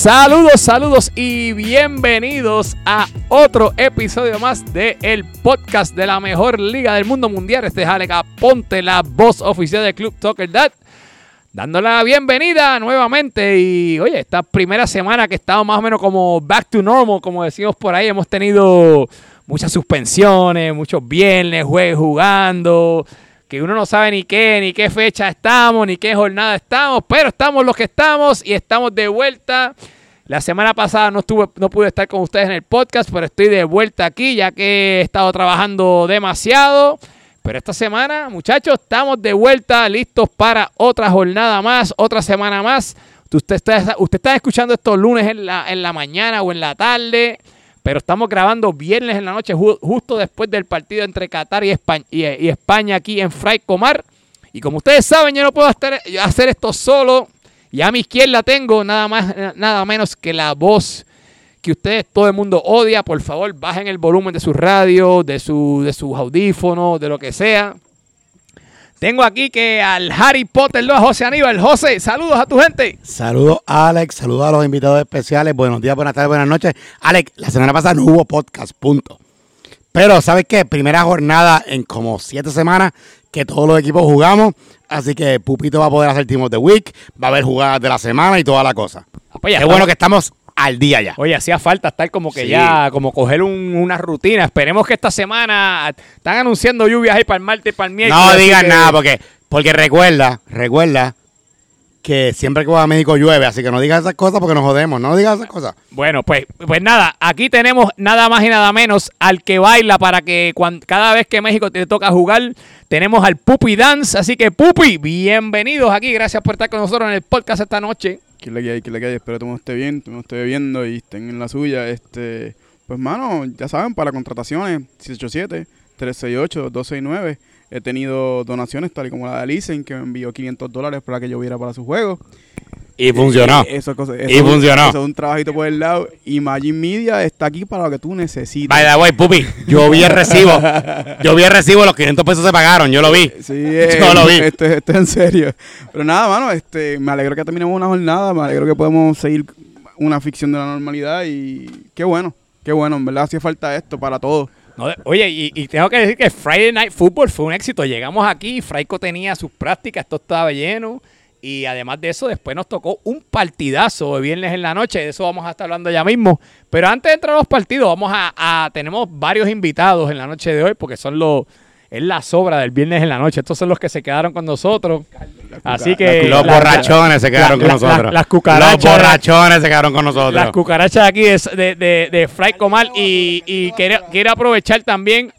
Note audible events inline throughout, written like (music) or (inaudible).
Saludos, saludos y bienvenidos a otro episodio más de el podcast de la mejor liga del mundo mundial. Este es Alex Ponte, la voz oficial del Club Soccer Dad. Dándole la bienvenida nuevamente y oye, esta primera semana que estamos más o menos como back to normal, como decimos por ahí, hemos tenido muchas suspensiones, muchos viernes, jugando, que uno no sabe ni qué, ni qué fecha estamos, ni qué jornada estamos, pero estamos los que estamos y estamos de vuelta. La semana pasada no, estuve, no pude estar con ustedes en el podcast, pero estoy de vuelta aquí ya que he estado trabajando demasiado. Pero esta semana, muchachos, estamos de vuelta, listos para otra jornada más, otra semana más. Usted está, usted está escuchando estos lunes en la, en la mañana o en la tarde. Pero estamos grabando viernes en la noche, justo después del partido entre Qatar y España, y, España aquí en Fray Comar. Y como ustedes saben, yo no puedo hacer esto solo. Y a mi izquierda tengo nada más, nada menos que la voz que ustedes, todo el mundo odia. Por favor, bajen el volumen de su radio, de, su, de sus audífonos, de lo que sea. Tengo aquí que al Harry Potter, lo a José Aníbal. José, saludos a tu gente. Saludos, Alex. Saludos a los invitados especiales. Buenos días, buenas tardes, buenas noches. Alex, la semana pasada no hubo podcast, punto. Pero, ¿sabes qué? Primera jornada en como siete semanas que todos los equipos jugamos. Así que Pupito va a poder hacer Team of the Week, va a haber jugadas de la semana y toda la cosa. Ah, pues qué bueno que estamos al día ya. Oye, hacía falta estar como que ya, como coger una rutina. Esperemos que esta semana están anunciando lluvias ahí para el martes y para el miércoles. No digan nada, porque, porque recuerda, recuerda que siempre que va a México llueve, así que no digas esas cosas porque nos jodemos, no digas esas cosas. Bueno, pues, pues nada, aquí tenemos nada más y nada menos al que baila para que cuando, cada vez que México te toca jugar, tenemos al Pupi Dance, así que Pupi, bienvenidos aquí, gracias por estar con nosotros en el podcast esta noche que le hay, que le hay. Espero que todo esté bien, todo esté viendo y estén en la suya. Este, pues, mano, ya saben, para contrataciones, 687-368-269. He tenido donaciones, tal y como la de Alicen, que me envió 500 dólares para que yo viera para su juego. Y funcionó. Eh, eso, y funcionó. Eso es un trabajito por el lado. Imagine Media está aquí para lo que tú necesites. By the way, pupi, yo vi el recibo. yo vi el recibo, los 500 pesos se pagaron, yo lo vi. (laughs) Sí, eh, (laughs) yo lo vi. Esto, es en serio. Pero nada, mano, este, me alegro que terminemos una jornada, me alegro que podemos seguir una ficción de la normalidad y qué bueno, qué bueno, en verdad hacía falta esto para todos. Oye, y, tengo que decir que Friday Night Football fue un éxito. Llegamos aquí, Fraico tenía sus prácticas, esto estaba lleno. Y además de eso, después nos tocó un partidazo de viernes en la noche. De eso vamos a estar hablando ya mismo. Pero antes de entrar a los partidos, vamos a, tenemos varios invitados en la noche de hoy, porque son los es la sobra del viernes en la noche. Estos son los que se quedaron con nosotros. Así que. Los borrachones se quedaron con nosotros. las cucarachas. Los borrachones se quedaron con nosotros. Las cucarachas aquí de, de, de, Fry Comal. Y, y quiero, quiero aprovechar también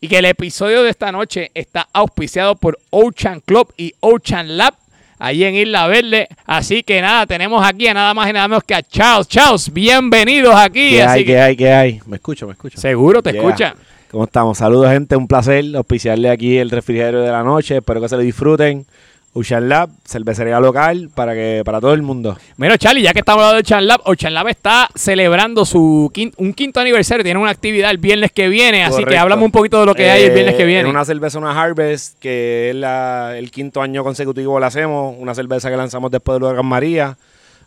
y que el episodio de esta noche está auspiciado por Ocean Club y Ocean Lab allí en Isla Verde. Así que nada, tenemos aquí a nada más y nada menos que a Charles. Charles, bienvenidos aquí. ¿Qué hay, qué hay, qué hay? ¿Me escucho, me escucho? Seguro, te escucha. ¿Cómo estamos? Saludos, gente. Un placer auspiciarle aquí el refrigerio de la noche. Espero que se lo disfruten. Ocean Lab, cervecería local para que para todo el mundo. Bueno, Charlie, ya que estamos hablando de Ocean Lab, Ocean Lab está celebrando su un quinto aniversario, tiene una actividad el viernes que viene, así que hablamos un poquito de lo que hay el viernes que eh, viene. una cerveza, una Harvest, que es la, el quinto año consecutivo la hacemos, una cerveza que lanzamos después de Huracán María.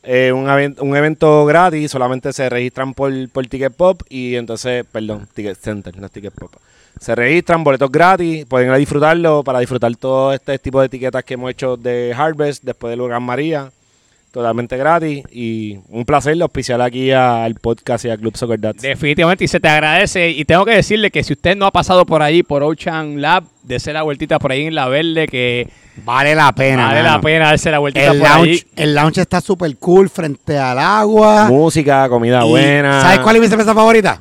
Eh, un, un, evento gratis, solamente se registran por, por Ticket Pop y entonces, perdón, Ticket Center, no Ticket Pop. Se registran, boletos gratis, pueden ir a disfrutarlo para disfrutar todo este tipo de etiquetas que hemos hecho de Harvest después del Huracán María. Totalmente gratis y un placer auspiciar aquí al podcast y al Club Soccer Dats. Definitivamente y se te agradece. Y tengo que decirle que si usted no ha pasado por ahí, por Ocean Lab, dése la vueltita por ahí en la verde que... Vale la pena. Vale la pena darse la vueltita el por ahí. El lounge está súper cool frente al agua. Música, comida buena. ¿Sabes cuál es mi cerveza favorita?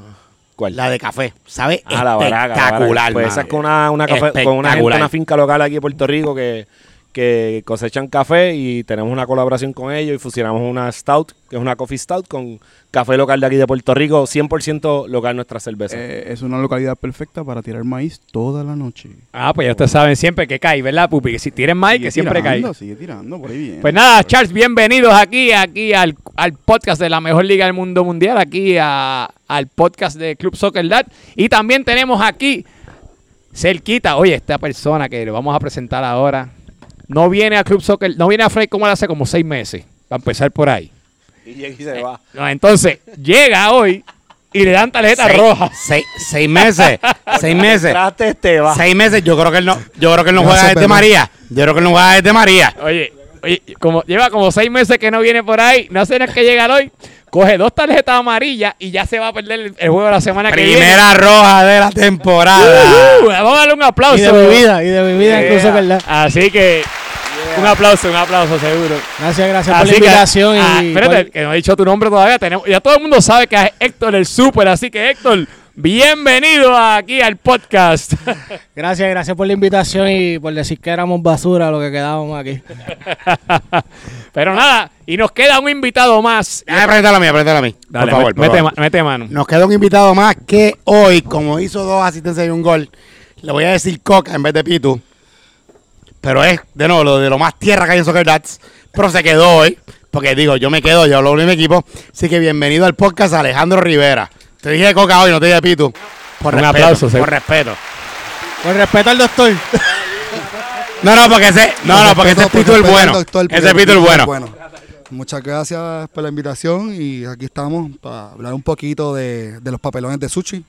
La de café. ¿Sabe? Ah, espectacular. pues esa es con una, una, café, con una, una finca local aquí en Puerto Rico que que cosechan café y tenemos una colaboración con ellos y fusionamos una stout, que es una coffee stout, con café local de aquí de Puerto Rico, 100% local nuestra cerveza. Eh, es una localidad perfecta para tirar maíz toda la noche. Ah, pues ya ustedes saben siempre que cae, ¿verdad, Pupi? Que si tiren maíz, que siempre cae. Sigue tirando, por ahí bien. Pues nada, Charles, bienvenidos aquí, aquí al, podcast de la mejor liga del mundo mundial, aquí al podcast de Club Soccer Dad. Y también tenemos aquí, cerquita, oye, esta persona que le vamos a presentar ahora no viene a Club Soccer, no viene a Frey como hace como seis meses, para empezar por ahí. Y llega y se va. No, entonces, llega hoy y le dan tarjeta Seis- roja. Seis, seis meses. (laughs) seis meses. Va. Seis meses. Yo creo que él no, yo creo que él no No juega desde María. Yo creo que él no juega desde María. Oye, oye, como lleva como seis meses que no viene por ahí, no sé nada que llegar hoy, coge dos tarjetas amarillas y ya se va a perder el, el juego de la semana que viene. Primera roja de la temporada. Uh, vamos a darle un aplauso. Y de mi vida, y de mi vida Yeah. incluso, ¿verdad? Así que un aplauso, un aplauso seguro. Gracias, gracias por la que, invitación. ah, y espérate, por- que no he dicho tu nombre todavía. Tenemos, ya todo el mundo sabe que es Héctor el Super, así que Héctor, bienvenido aquí al podcast. (laughs) Gracias, gracias por la invitación y por decir que éramos basura lo que quedábamos aquí. (laughs) Pero nada, y nos queda un invitado más. Presentarlo a mí, a mí. Dale, por favor, por mete, favor. ma- mete mano. Nos queda un invitado más que hoy, como hizo dos asistencias y un gol, le voy a decir Coca en vez de Pitu. Pero es, de nuevo, lo de lo más tierra que hay en Soccer Dats. Pero se quedó hoy, porque digo, yo me quedo, yo hablo de mi equipo. Así que bienvenido al podcast Alejandro Rivera. Te dije Coca hoy, no te dije Pitu. Por Un respeto, aplauso, sí. por respeto. Con respeto al doctor. No, no, porque ese, no, no, porque ese es Pitu el bueno. doctor, Ese es Pitu el bueno. es Muchas gracias por la invitación y aquí estamos para hablar un poquito de, de los papelones de sushi,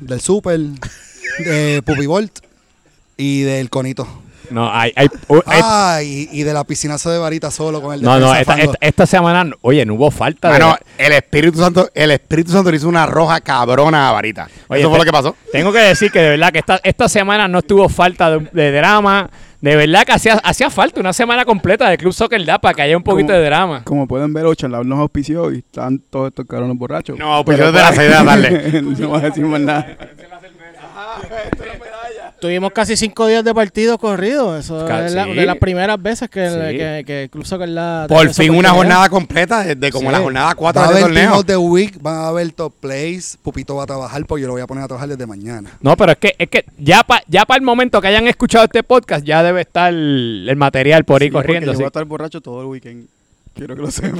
del super, de Puppy Bolt y del conito. No, hay, hay, hay- Ah, y, y de la piscinazo de varita solo con el no, no, defensa esta, esta, esta semana, oye, no hubo falta de. Bueno, el Espíritu Santo, el Espíritu Santo le hizo una roja cabrona a Varita. Oye, Eso fue te- lo que pasó. Tengo que decir que de verdad que esta, esta semana no estuvo falta de, de drama. De verdad que hacía, hacía falta una semana completa de Club Soccer Da para que haya un poquito Como- de drama. Como pueden ver, Ochanlab nos auspició y están todos estos cabrones borrachos. No, pues Pero yo de de la tarde. (laughs) no voy a decir más nada. (laughs) Tuvimos casi cinco días de partido corrido. Eso Ca- es la- sí. de las primeras veces que, Sí. que, que el Club Soccer la Por fin una jornada completa desde como Sí. la jornada 4 Va de torneo. Team of the Week, van a haber top plays, Pupito va a trabajar porque yo lo voy a poner a trabajar desde mañana. No, pero es que, es que ya para ya pa el momento que hayan escuchado este podcast, ya debe estar el, el material por ahí corriendo. Yo sí. voy a estar borracho todo el weekend. Quiero que lo sepa.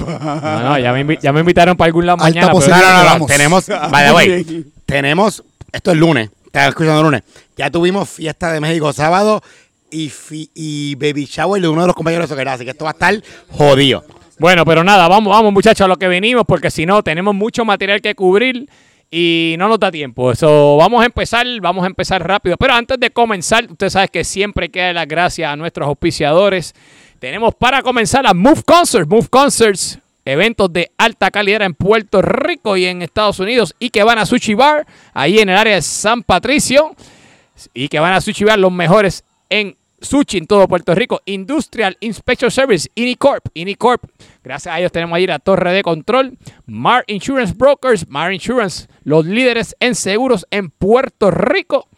No, no, ya me, invi- ya me invitaron para algún lado Alta mañana. pero- No, posibilidad. no, no, no. Vamos. Tenemos, by the (laughs) Muy way, bien. tenemos, esto es lunes, escuchando lunes. Ya tuvimos fiesta de México sábado y, y baby shower de uno de los compañeros de Soccer, así que esto va a estar jodido. Bueno, pero nada, vamos, vamos muchachos a lo que venimos, porque si no, tenemos mucho material que cubrir y no nos da tiempo. Eso, vamos a empezar, vamos a empezar rápido. Pero antes de comenzar, usted sabe que siempre queda las gracias a nuestros auspiciadores. Tenemos para comenzar a Move Concerts. Move Concerts, eventos de alta calidad en Puerto Rico y en Estados Unidos y que van a Sushi Bar, ahí en el área de San Patricio y que van a Sushi Bar los mejores en Sushi en todo Puerto Rico. Industrial Inspection Service, Inicorp. Inicorp, gracias a ellos tenemos ahí la torre de control. Mar Insurance Brokers, Mar Insurance, los líderes en seguros en Puerto Rico.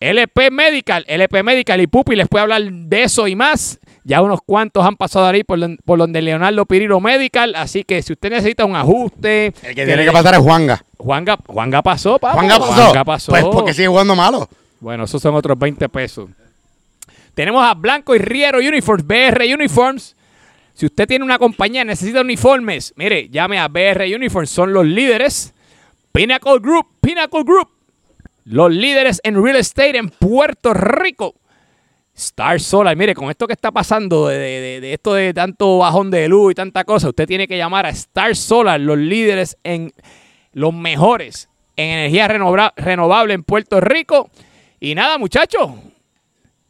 LP Medical, LP Medical y Pupi les puede hablar de eso y más. Ya unos cuantos han pasado ahí por, por donde Leonardo Pirilo Medical. Así que si usted necesita un ajuste. El que tiene que pasar es Juanga. Juanga, Juanga pasó, papá. Juanga pasó. Juanga pasó. Pues porque sigue jugando malo. Bueno, esos son otros 20 pesos. Tenemos a Blanco y Riero Uniforms, BR Uniforms. Si usted tiene una compañía, necesita uniformes, mire, llame a BR Uniforms, son los líderes. Pinnacle Group, Pinnacle Group, los líderes en real estate en Puerto Rico. Star Solar, mire, con esto que está pasando, de, de- de esto de tanto bajón de luz y tanta cosa, usted tiene que llamar a Star Solar, los líderes en los mejores en energía renova- renovable en Puerto Rico. Y nada, muchachos.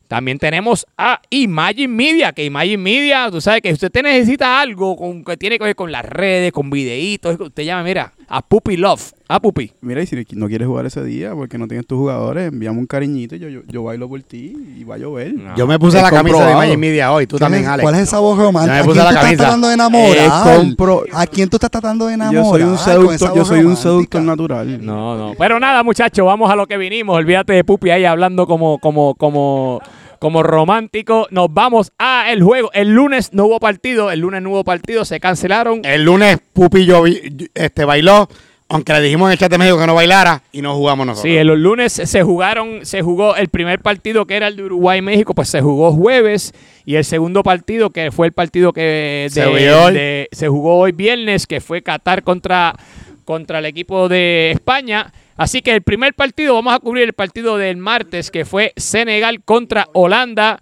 También tenemos a Imagine Media, que Imagine Media, tú sabes que si usted te necesita algo con, que tiene que ver con las redes, con videitos, usted llama, mira, a Puppy Love, a Puppy. Mira, y si no quieres jugar ese día porque no tienes tus jugadores, envíame un cariñito y yo, yo, yo bailo por ti y va a llover. No. Yo me puse Es la camisa de. Magic Media hoy, tú ¿Quién también, Alex. ¿Cuál es esa voz romántica? ¿A puse quién la tú estás camisa. tratando de enamorar? Compro- ¿A quién tú estás tratando de enamorar? Yo soy un seductor, yo soy un seductor natural. No, no. Pero nada, muchachos, vamos a lo que vinimos. Olvídate de Pupi ahí hablando como, como, como, como romántico. Nos vamos a el juego. El lunes no hubo partido, el lunes no hubo partido, se cancelaron. El lunes Pupi yo vi- este, bailó, aunque le dijimos en el chat de México que no bailara y no jugamos nosotros. Sí, el lunes se jugaron, se jugó el primer partido que era el de Uruguay y México, pues se jugó jueves y el segundo partido que fue el partido que Se de- de- se jugó hoy viernes, que fue Qatar contra, contra el equipo de España. Así que el primer partido, vamos a cubrir el partido del martes, que fue Senegal contra Holanda.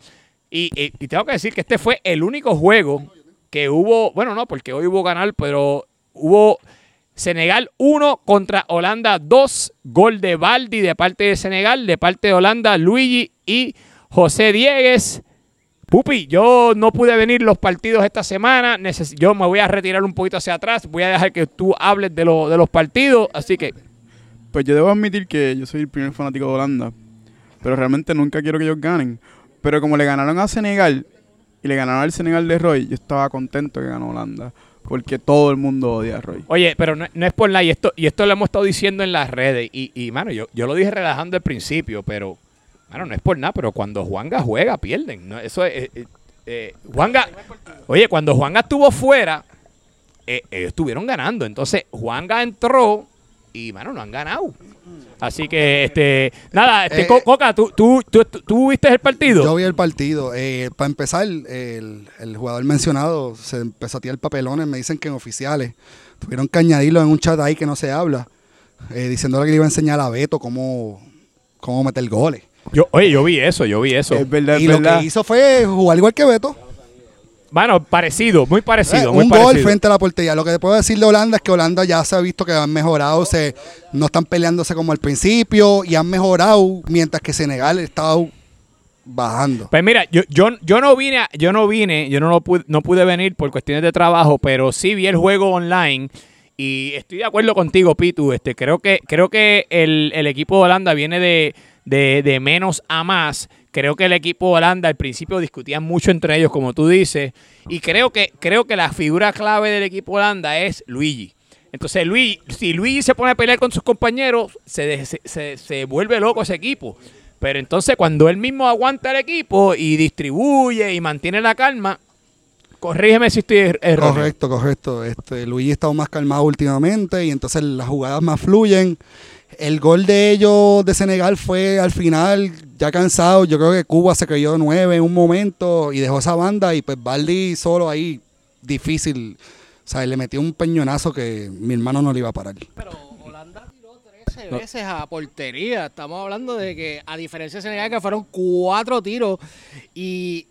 Y, tengo que decir que este fue el único juego que hubo, bueno, no, porque hoy hubo ganar, pero hubo Senegal 1 contra Holanda 2. Gol de Baldi de parte de Senegal, de parte de Holanda, Luigi y José Diegues. Pupi, yo no pude venir los partidos esta semana. Neces- yo me voy a retirar un poquito hacia atrás. Voy a dejar que tú hables de, lo- de los partidos. Así que, Pues yo debo admitir que yo soy el primer fanático de Holanda, pero realmente nunca quiero que ellos ganen. Pero como le ganaron a Senegal y le ganaron al Senegal de Roy, yo estaba contento que ganó Holanda, porque todo el mundo odia a Roy. oye, pero no, no es por nada. Y esto, y esto lo hemos estado diciendo en las redes. Y, y mano, yo, yo lo dije relajando al principio, pero, mano, no es por nada. Pero cuando Juanga juega, pierden. ¿no? Eso es. eh, eh, eh, Juanga, oye, cuando Juanga estuvo fuera, eh, ellos estuvieron ganando. Entonces, Juanga entró y, mano, no han ganado. Así que, este, nada, este, Eh, Co- Coca, ¿tú, tú, tú, tú viste el partido? Yo vi el partido. Eh, para empezar, el, el jugador mencionado se empezó a tirar papelones. Me dicen que en oficiales tuvieron que añadirlo en un chat ahí que no se habla, eh, diciéndole que le iba a enseñar a Beto cómo, cómo meter goles. Yo, oye, yo vi eso, yo vi eso. Es verdad, es y lo verdad. que hizo fue jugar igual que Beto. Bueno, parecido, muy parecido, Eh, muy un gol frente a la portería. Lo que puedo decir de Holanda es que Holanda ya se ha visto que han mejorado, se, no están peleándose como al principio y han mejorado, mientras que Senegal está bajando. Pues mira, yo, yo, yo no vine, a- yo no vine, yo no, lo pude, no pude venir por cuestiones de trabajo, pero sí vi el juego online y estoy de acuerdo contigo, Pitu. Este, creo que, creo que el, el equipo de Holanda viene de, de, de menos a más. Creo que el equipo Holanda al principio discutían mucho entre ellos, como tú dices, y creo que, creo que la figura clave del equipo Holanda es Luigi. Entonces, Luigi, si Luigi se pone a pelear con sus compañeros, se, se, se- se vuelve loco ese equipo. Pero entonces, cuando él mismo aguanta el equipo y distribuye y mantiene la calma, corrígeme si estoy er- erróneo. Correcto, correcto. Este, Luigi ha estado más calmado últimamente y entonces las jugadas más fluyen. El gol de ellos de Senegal fue al final, ya cansado. Yo creo que Cuba se creyó de nueve en un momento y dejó esa banda y pues Baldi solo ahí, difícil. O sea, le metió un peñonazo que mi hermano no le iba a parar. Pero Holanda tiró 13 veces a portería. Estamos hablando de que, a diferencia de Senegal, que fueron cuatro tiros y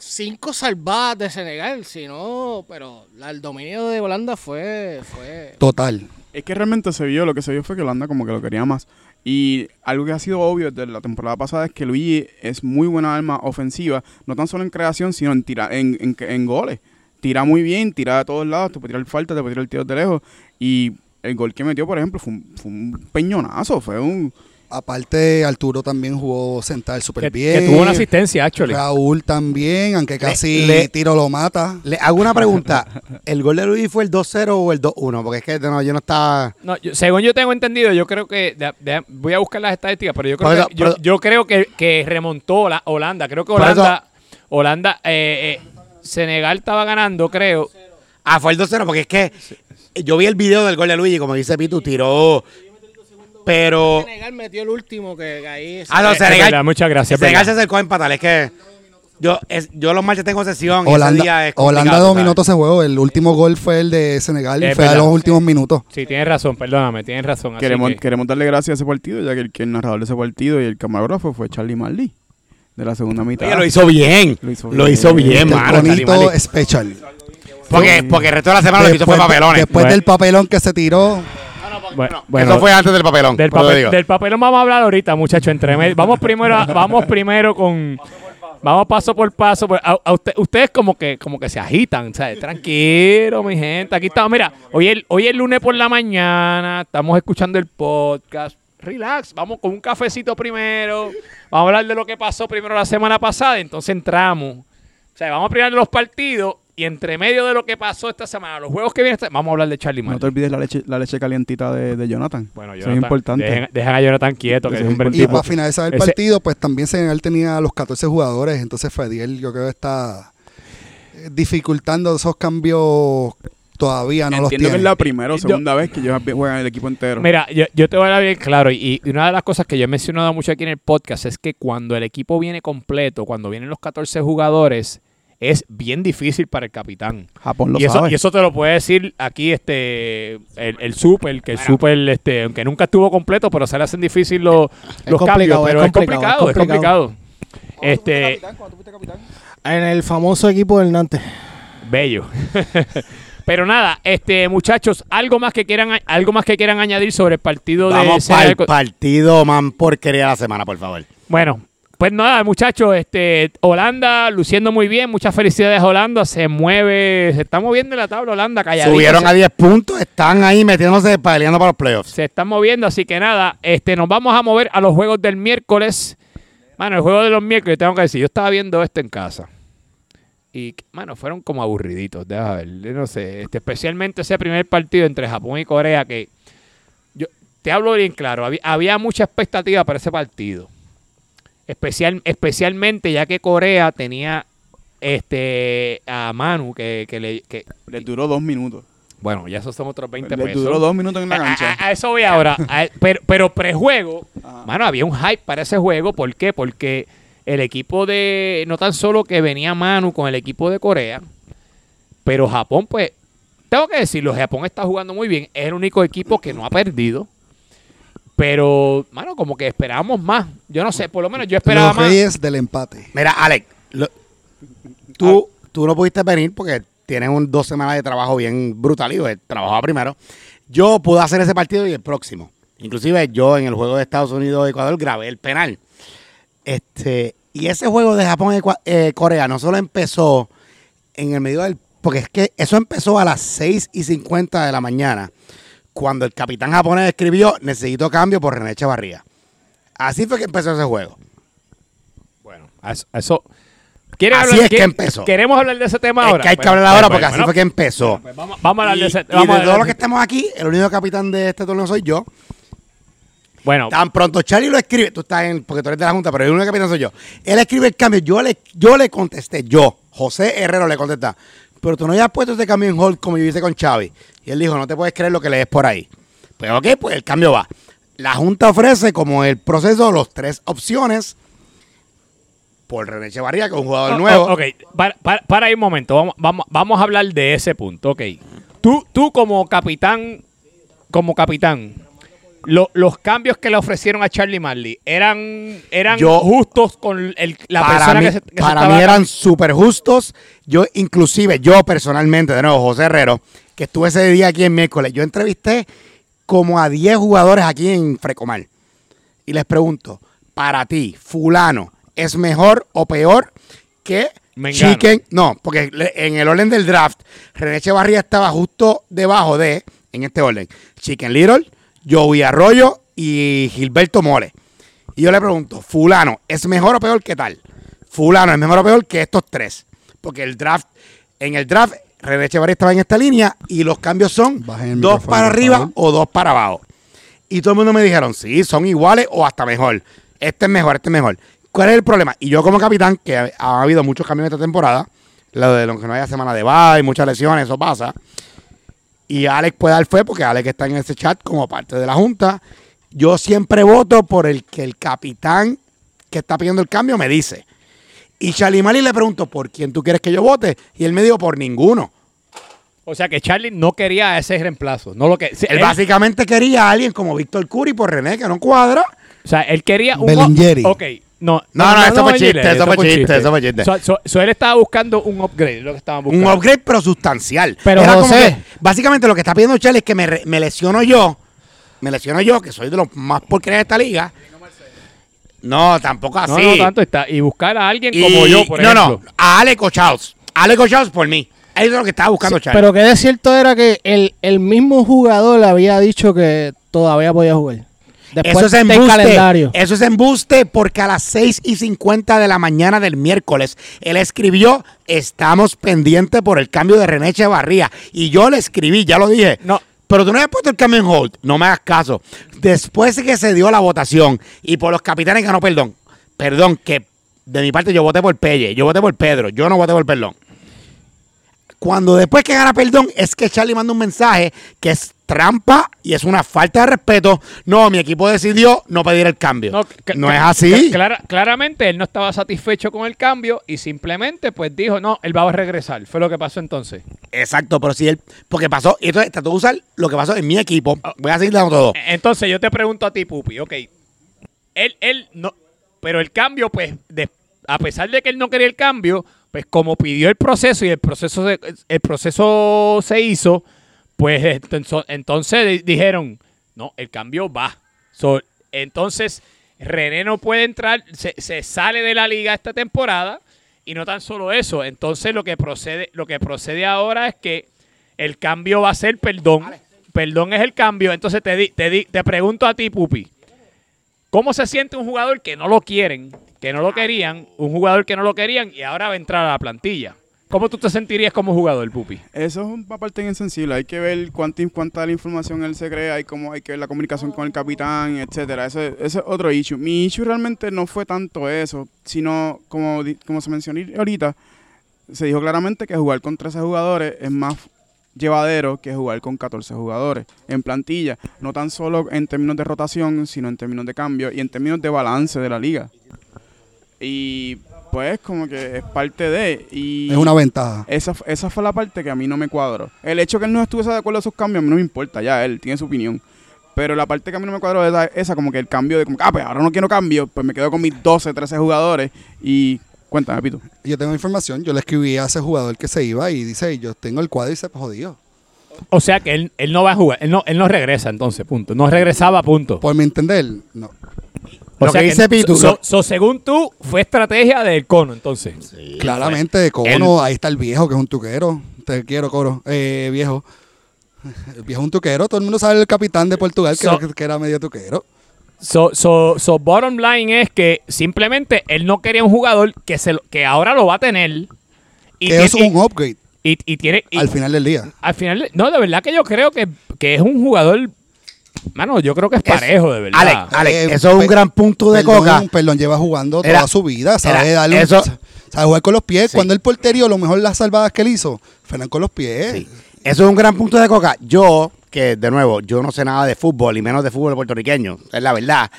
cinco salvadas de Senegal. Si no, pero la- el dominio de Holanda fue. fue Total. Es que realmente se vio, lo que se vio fue que Holanda como que lo quería más. Y algo que ha sido obvio desde la temporada pasada es que Luigi es muy buena arma ofensiva, no tan solo en creación, sino en, tira, en, en, en goles. Tira muy bien, tira de todos lados, te puede tirar falta, te puede tirar tiros de lejos. Y el gol que metió, por ejemplo, fue un, fue un peñonazo, fue un... Aparte, Arturo también jugó central súper bien. que tuvo una asistencia, actually. Raúl también, aunque casi le- tiro lo mata. Le hago una pregunta. ¿El gol de Luis fue el 2-0 o el 2-1? Porque es que no, yo no estaba... No, yo- según yo tengo entendido, yo creo que. de- de- voy a buscar las estadísticas, pero yo creo, eso- que, yo, creo que, que remontó la Holanda. Creo que eso- Holanda. Holanda. eh, eh, Senegal estaba ganando, creo. Ah, fue el 2-0 porque es que yo vi el video del gol de Luigi, como dice Pitu, tiró... Pero... Senegal metió el último que ahí. Ah, no, Senegal, verdad, muchas gracias, Senegal se acercó a empatar. Es que yo, es, yo los martes tengo sesión y ese Holanda, día es Holanda dominó todo ese juego. El último gol fue el de Senegal y Es fue a los últimos minutos. Sí, tienes razón, perdóname, tienes razón. así Queremos, que- queremos darle gracias a ese partido, ya que el, que el narrador de ese partido y el camarógrafo fue Charlie Marley, de la segunda mitad. Oye, lo hizo bien. Lo hizo Lo bien. hizo bien, el mano. Bonito Mali. special. Porque, porque el resto de la semana lo que hizo fue papelones. después Bueno. del papelón que se tiró, Bueno, bueno, Eso fue antes del papelón. del, papel, del papelón vamos a hablar ahorita, muchachos. Entre medio. Vamos primero, a- vamos primero con. Vamos paso por paso. pues, A, a usted- ustedes como que, como que se agitan, ¿sabes? Tranquilo, mi gente. Aquí estamos. Mira, hoy es, hoy es lunes por la mañana. Estamos escuchando el podcast. Relax, vamos con un cafecito primero. Vamos a hablar de lo que pasó primero la semana pasada. Entonces entramos. O sea, vamos a primero los partidos. Y entre medio de lo que pasó esta semana, los juegos que vienen, esta- vamos a hablar de Charlie No te olvides la leche, la leche calientita de, de Jonathan. Bueno, Eso Jonathan, es importante. Dejen, dejen a Jonathan quieto, que es es un buen y para finalizar el Ese- partido, pues también Senegal tenía los 14 jugadores. Entonces Fediel, yo creo que está eh, dificultando esos cambios. Todavía no los Entiendo que tiene. es la primera o Yo- segunda vez que ellos juegan el equipo entero. Mira, yo, yo te voy a dar bien claro, y, y una de las cosas que yo he mencionado mucho aquí en el podcast es que cuando el equipo viene completo, cuando vienen los 14 jugadores, es bien difícil para el capitán. Japón lo Y eso, sabe. y eso te lo puede decir aquí este el, el super, que el super, este, aunque nunca estuvo completo, pero se le hacen difícil los, los cambios, pero es es complicado, complicado, es complicado. Este, En el famoso equipo del Nantes. bello. (laughs) Pero nada, este muchachos, algo más que quieran algo más que quieran añadir sobre el partido de Vamos el con- partido man porquería de la semana, por favor. Bueno, pues nada, muchachos, este Holanda luciendo muy bien, muchas felicidades a Holanda, se mueve, se está moviendo en la tabla Holanda, calladito. Subieron a 10 puntos, están ahí metiéndose, peleando para los playoffs. se están moviendo, así que nada, este nos vamos a mover a los juegos del miércoles. Mano, el juego de los miércoles, tengo que decir, yo estaba viendo esto en casa. Y, mano, fueron como aburriditos, deja ver, no sé, este, especialmente ese primer partido entre Japón y Corea, que yo te hablo bien claro, había, había mucha expectativa para ese partido. Especial, especialmente ya que Corea tenía este a Manu que, que le que, duró dos minutos. bueno ya esos son otros 20 Les pesos duró dos minutos en la a, cancha. a- a eso voy ahora. A- pero, pero prejuego, Ajá. mano, había un hype para ese juego. ¿Por qué? Porque el equipo de. No tan solo que venía Manu con el equipo de Corea, pero Japón, pues. Tengo que decirlo, Japón está jugando muy bien. Es el único equipo que no ha perdido. Pero, mano, como que esperábamos más. Yo no sé, por lo menos yo esperaba Los más. reyes del empate. Mira, Alex, lo- tú, tú no pudiste venir porque tienes un, dos semanas de trabajo bien brutal y pues, trabajaba primero. Yo pude hacer ese partido y el próximo. Inclusive yo en el juego de Estados Unidos-Ecuador grabé el penal. Este, y ese juego de Japón-Corea no solo empezó en el medio del... Porque es que eso empezó a las 6 y 50 de la mañana, cuando el capitán japonés escribió, necesito cambio por René Echevarría. Así fue que empezó ese juego. Bueno, a eso. a eso- ¿Quieren Así hablar- es que empezó. ¿Queremos hablar de ese tema Es ahora? que hay que Bueno, hablar ahora pues, porque bueno, así fue que empezó. pues vamos, vamos a hablar y, de ese y vamos a de todos los que estamos aquí, el único capitán de este torneo soy yo. Bueno, Tan pronto Charlie lo escribe, tú estás en, porque tú eres de la Junta, pero el único capitán soy yo. Él escribe el cambio, yo le, yo le contesté, yo, José Herrero le contesta, pero tú no habías puesto ese cambio en hold como yo hice con Xavi. Y él dijo, no te puedes creer lo que lees por ahí. Pues ok, pues el cambio va. La Junta ofrece como el proceso los tres opciones por René Echevarría, que es un jugador Oh, nuevo. oh, ok, para, para- para ahí un momento. Vamos, vamos, vamos a hablar de ese punto. Ok. Tú, tú como capitán, como capitán, lo- los cambios que le ofrecieron a Charlie Marley eran, eran Yo- justos con el- la persona mí, que se, que se para estaba- mí eran súper justos. Yo, inclusive, yo personalmente, de nuevo, José Herrero, que estuve ese día aquí en miércoles, yo entrevisté como a 10 jugadores aquí en Frecomar. Y les pregunto, para ti, fulano, ¿es mejor o peor que Mengano. Chicken? No, porque en el orden del draft, René Echevarría estaba justo debajo de, en este orden, Chicken Little, Joey Arroyo y Gilberto Mole. Y yo le pregunto, fulano, ¿es mejor o peor que tal? Fulano, ¿es mejor o peor que estos tres? Porque el draft, en el draft, René Echevarría estaba en esta línea y los cambios son dos para arriba o dos para abajo. Y todo el mundo me dijeron, sí, son iguales o hasta mejor. Este es mejor, este es mejor. ¿Cuál es el problema? Y yo como capitán, que ha, ha habido muchos cambios esta temporada, lo de lo que no haya semana de bye, muchas lesiones, eso pasa. Y Alex puede dar fe porque Alex está en ese chat como parte de la Junta. Yo siempre voto por el que el capitán que está pidiendo el cambio me dice. Y Charlie Mali le pregunto, ¿por quién tú quieres que yo vote? Y él me dijo, por ninguno. O sea que Charlie no quería ese reemplazo. No lo que, sí, Él él- básicamente quería a alguien como Víctor Curi por René, que no cuadra. o sea, él quería un. Bellingheri. Ok. No, No, no, eso fue chiste, eso fue chiste, eso fue chiste. So- so- so él estaba buscando un upgrade, lo que estaban Un buscando. upgrade, pero sustancial. Pero, Era como José. que, básicamente lo que está pidiendo Charlie es que me, me lesiono yo. Me lesiono yo, que soy de los más porquerías de esta liga. No, tampoco así. No, no tanto está. Y buscar a alguien Y- como yo, por no, ejemplo. no, a Alex Ochaus. Alex Ochaus por mí. Eso es lo que estaba buscando Charlie. Pero que de cierto era que el, el mismo jugador había dicho que todavía podía jugar. Después Eso es embuste. calendario. Eso es embuste porque a las 6 y 50 de la mañana del miércoles él escribió: Estamos pendientes por el cambio de René Echevarría. Y yo le escribí, ya lo dije. No. Pero tú no habías puesto el cambio en hold. No me hagas caso. Después de que se dio la votación y por los capitanes ganó perdón. Perdón, que de mi parte yo voté por Pelle. Yo voté por Pedro. Yo no voté por perdón. Cuando después que gana perdón es que Charlie manda un mensaje que es trampa y es una falta de respeto. No, mi equipo decidió no pedir el cambio. No, es así. clara- claramente él no estaba satisfecho con el cambio y simplemente pues dijo, no, él va a regresar. Fue lo que pasó entonces. Exacto, pero si él, porque pasó, y entonces trató de usar lo que pasó en mi equipo. Ah. Voy a seguir dando todo. E- Entonces yo te pregunto a ti, Pupi, ok. Él, él no, pero el cambio, pues, de- a pesar de que él no quería el cambio, Pues como pidió el proceso y el proceso se, el proceso se hizo, pues entonces, entonces di- dijeron, no, el cambio va. So, entonces, René no puede entrar, se, se sale de la liga esta temporada y no tan solo eso. Entonces lo que procede, lo que procede ahora es que el cambio va a ser perdón. Perdón es el cambio. Entonces te, di- te, di- te pregunto a ti, Pupi. ¿Cómo se siente un jugador que no lo quieren, que no lo querían, un jugador que no lo querían y ahora va a entrar a la plantilla? ¿Cómo tú te sentirías como jugador, Pupi? Eso es una parte bien sensible. Hay que ver cuánta, cuánta la información él se crea y cómo hay que ver la comunicación con el capitán, etcétera. Ese, ese es otro issue. Mi issue realmente no fue tanto eso, sino como, como se mencionó ahorita, se dijo claramente que jugar con 13 jugadores es más llevadero que jugar con 14 jugadores en plantilla. No tan solo en términos de rotación, sino en términos de cambio y en términos de balance de la liga. Y pues como que es parte de... Y Es una ventaja. esa, esa fue la parte que a mí no me cuadró. El hecho que él no estuviese de acuerdo a esos cambios, a mí no me importa, ya él tiene su opinión. Pero la parte que a mí no me cuadró es esa, esa como que el cambio de, como, que, ah, pues ahora no quiero cambio, pues me quedo con mis 12, 13 jugadores y cuéntame, Pito. Yo tengo información, yo le escribí a ese jugador que se iba y dice, yo tengo el cuadro y se jodió. O sea que él, él no va a jugar, él no, él no regresa entonces, punto. No regresaba, punto. Por mi entender, no. O Lo sea que dice Pitu, so- lo- so, según tú, fue estrategia del cono, entonces. Claramente, de Cono, ahí está el viejo, que es un tuquero. Te quiero, Coro. Eh, viejo. (laughs) El viejo es un tuquero. Todo el mundo sabe el capitán de Portugal, So- que era medio tuquero. So, so, so, bottom line es que simplemente él no quería un jugador que, se lo- que ahora lo va a tener. Y, que es tiene- un upgrade y, y tiene. y- al final del día. al final, no, de verdad que yo creo que, que es un jugador. Mano, yo creo que es parejo, de verdad. Alex, Alex, Eh, eso es un gran punto de perdón, coca. Perdón, lleva jugando Era- toda su vida. Sabe era- darle un- eso- sabe jugar con los pies. Sí. Cuando el porterio, lo mejor las salvadas que él hizo, fueron con los pies. Sí. Eso es un gran punto de coca. Yo, que de nuevo, yo no sé nada de fútbol y menos de fútbol puertorriqueño, es la verdad.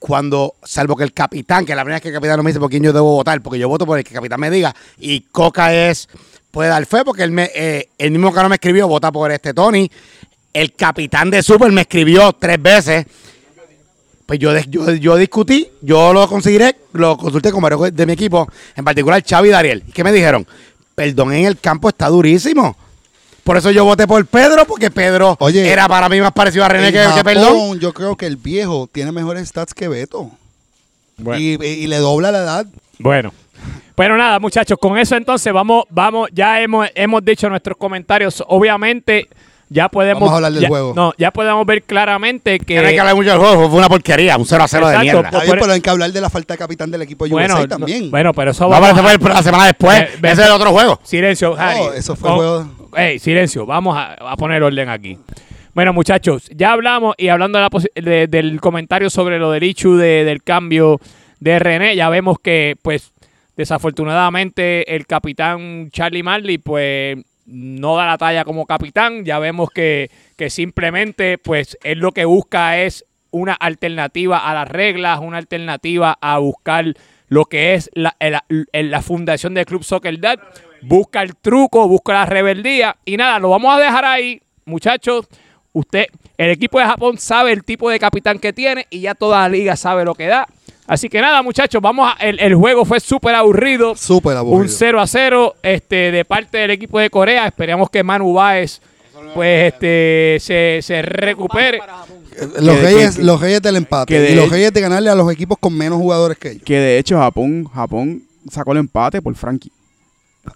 Cuando, salvo que el capitán, que la primera vez que el capitán no me dice por quién yo debo votar, porque yo voto por el que el capitán me diga, y Coca es, puede dar fe, porque él me, eh, el mismo que no me escribió, vota por este Tony. El capitán de Super me escribió tres veces. Pues yo, yo, yo discutí, yo lo conseguiré, lo consulté con varios de mi equipo, en particular Xavi y Dariel. ¿Y qué me dijeron? Perdón, en el campo está durísimo. Por eso yo voté por Pedro, porque Pedro Oye, era para mí más parecido a René En que, que Japón, Perdón. yo creo que el viejo tiene mejores stats que Beto. Bueno. Y, y le dobla la edad. Bueno. Pero nada, muchachos, con eso entonces vamos, vamos, ya hemos, hemos dicho nuestros comentarios. Obviamente, ya podemos. Vamos a hablar del ya- juego. No, ya podemos ver claramente que. Que no hay que hablar mucho del juego, fue una porquería, un 0 a 0 de mierda. pues, por- pero hay que hablar de la falta de capitán del equipo de bueno, USA no- también. bueno, pero eso No, vamos pero ese a- fue el- la semana después. Ve- ve- ese es el otro juego. Silencio, Harry. eso fue Con- juego- Ey, silencio, vamos a, poner orden aquí. Bueno, muchachos, ya hablamos y hablando de del comentario sobre lo del Ichu de- del cambio de René, ya vemos que, pues, desafortunadamente el capitán Charlie Marley, pues, no da la talla como capitán. Ya vemos que, que simplemente, pues, él lo que busca es una alternativa a las reglas, una alternativa a buscar lo que es la, la fundación del Club Soccer Dad. Busca el truco, busca la rebeldía. Y nada, lo vamos a dejar ahí, muchachos. Usted, el equipo de Japón sabe el tipo de capitán que tiene y ya toda la liga sabe lo que da. Así que nada, muchachos, vamos a, el, el juego fue súper aburrido. Súper aburrido. Un 0 a 0 este, de parte del equipo de Corea. Esperamos que Manu Báez pues, este, se, se recupere. Eh, Los Que- reyes, que- los reyes del empate. que de y los reyes de ganarle a los equipos con menos jugadores que ellos. Que de hecho Japón, Japón sacó el empate por Frankie.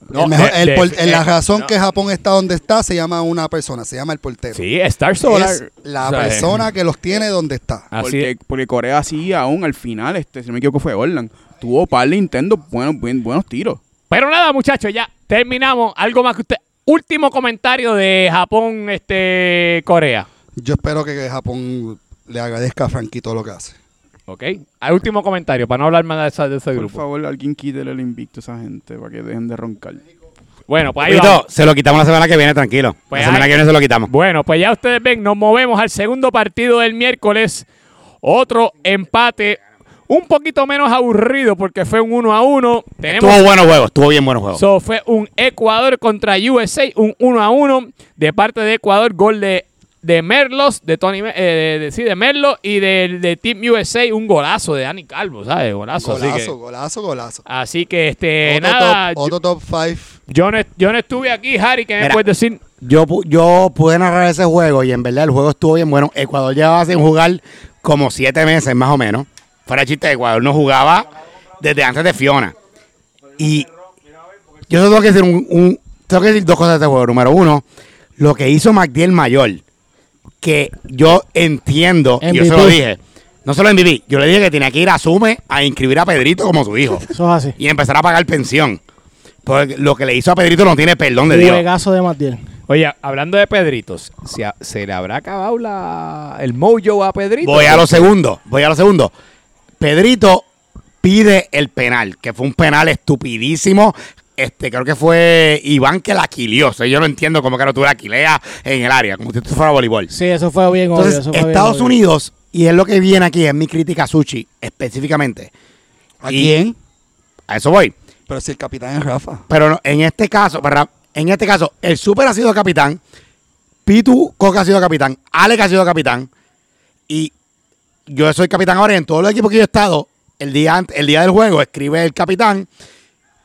No, el mejor- de- el de- por- en la eh, razón no. que Japón está donde está se llama una persona, se llama el portero. Sí, Star Solar. Es la O sea, persona que los tiene donde está. Así porque, es. porque Corea sí aún al final, este, si no me equivoco fue Orland. Tuvo par de intentos, buenos, buen- buenos tiros. Pero nada, muchachos, ya terminamos. Algo más que usted. Último comentario de Japón, este, Corea. Yo espero que Japón le agradezca a Frankie todo lo que hace. ¿Ok? Al último comentario, para no hablar más de, esa- de ese Por grupo. favor, alguien quítele el invicto a esa gente para que dejen de roncar. Bueno, pues ahí Pito, vamos. se lo quitamos la semana que viene, tranquilo. Pues la semana ahí- que viene se lo quitamos. Bueno, pues ya ustedes ven, nos movemos al segundo partido del miércoles. Otro empate, un poquito menos aburrido porque fue un 1 a 1. Tenemos Estuvo buenos juegos, estuvo bien buenos juegos. So, fue un Ecuador contra USA, un 1 a 1 de parte de Ecuador, gol de de Merlos, de Tony, Me- eh, de, de- sí, de Merlo y de, de Team USA, un golazo de Dani Calvo, ¿sabes? Golazo. así que, Golazo, golazo, golazo. así que, este, Otro nada, top, otro top 5. yo, yo no, yo no estuve aquí, Harry, ¿qué me Mira. puedes decir? Yo, yo pude narrar ese juego y en verdad el juego estuvo bien bueno. Ecuador llevaba sin jugar como siete meses más o menos. Fuera chiste, Ecuador no jugaba desde antes de Fiona. Y yo tengo que decir, un, un- tengo que decir dos cosas de este juego. Número uno, lo que hizo McDill Mayor, que yo entiendo, y yo se lo dije, no solo en MVP, yo le dije que tenía que ir a Sume a inscribir a Pedrito como su hijo Eso es así. y empezar a pagar pensión. Porque lo que le hizo a Pedrito no tiene perdón de Dios. Juegazo de Matiel. Oye, hablando de Pedritos, ¿se, ha- se le habrá acabado la, el mojo a Pedrito? Voy a lo segundo, voy a lo segundo. Pedrito pide el penal, que fue un penal estupidísimo. Este, creo que fue Iván que la quilió. O sea, yo no entiendo cómo que no tuve la quilea en el área, como si esto fuera voleibol. Sí, eso fue bien obvio. Entonces, eso fue bien Estados obvio. Unidos, y es lo que viene aquí, es mi crítica a Suchi, específicamente. ¿A quién? A eso voy. Pero si el capitán es Rafa. Pero no, en este caso, ¿verdad? En este caso, el Super ha sido capitán, Pitu Coca ha sido capitán, Alec ha sido capitán, y yo soy capitán ahora y en todos los equipos que yo he estado, el día, el día del juego, escribe el capitán,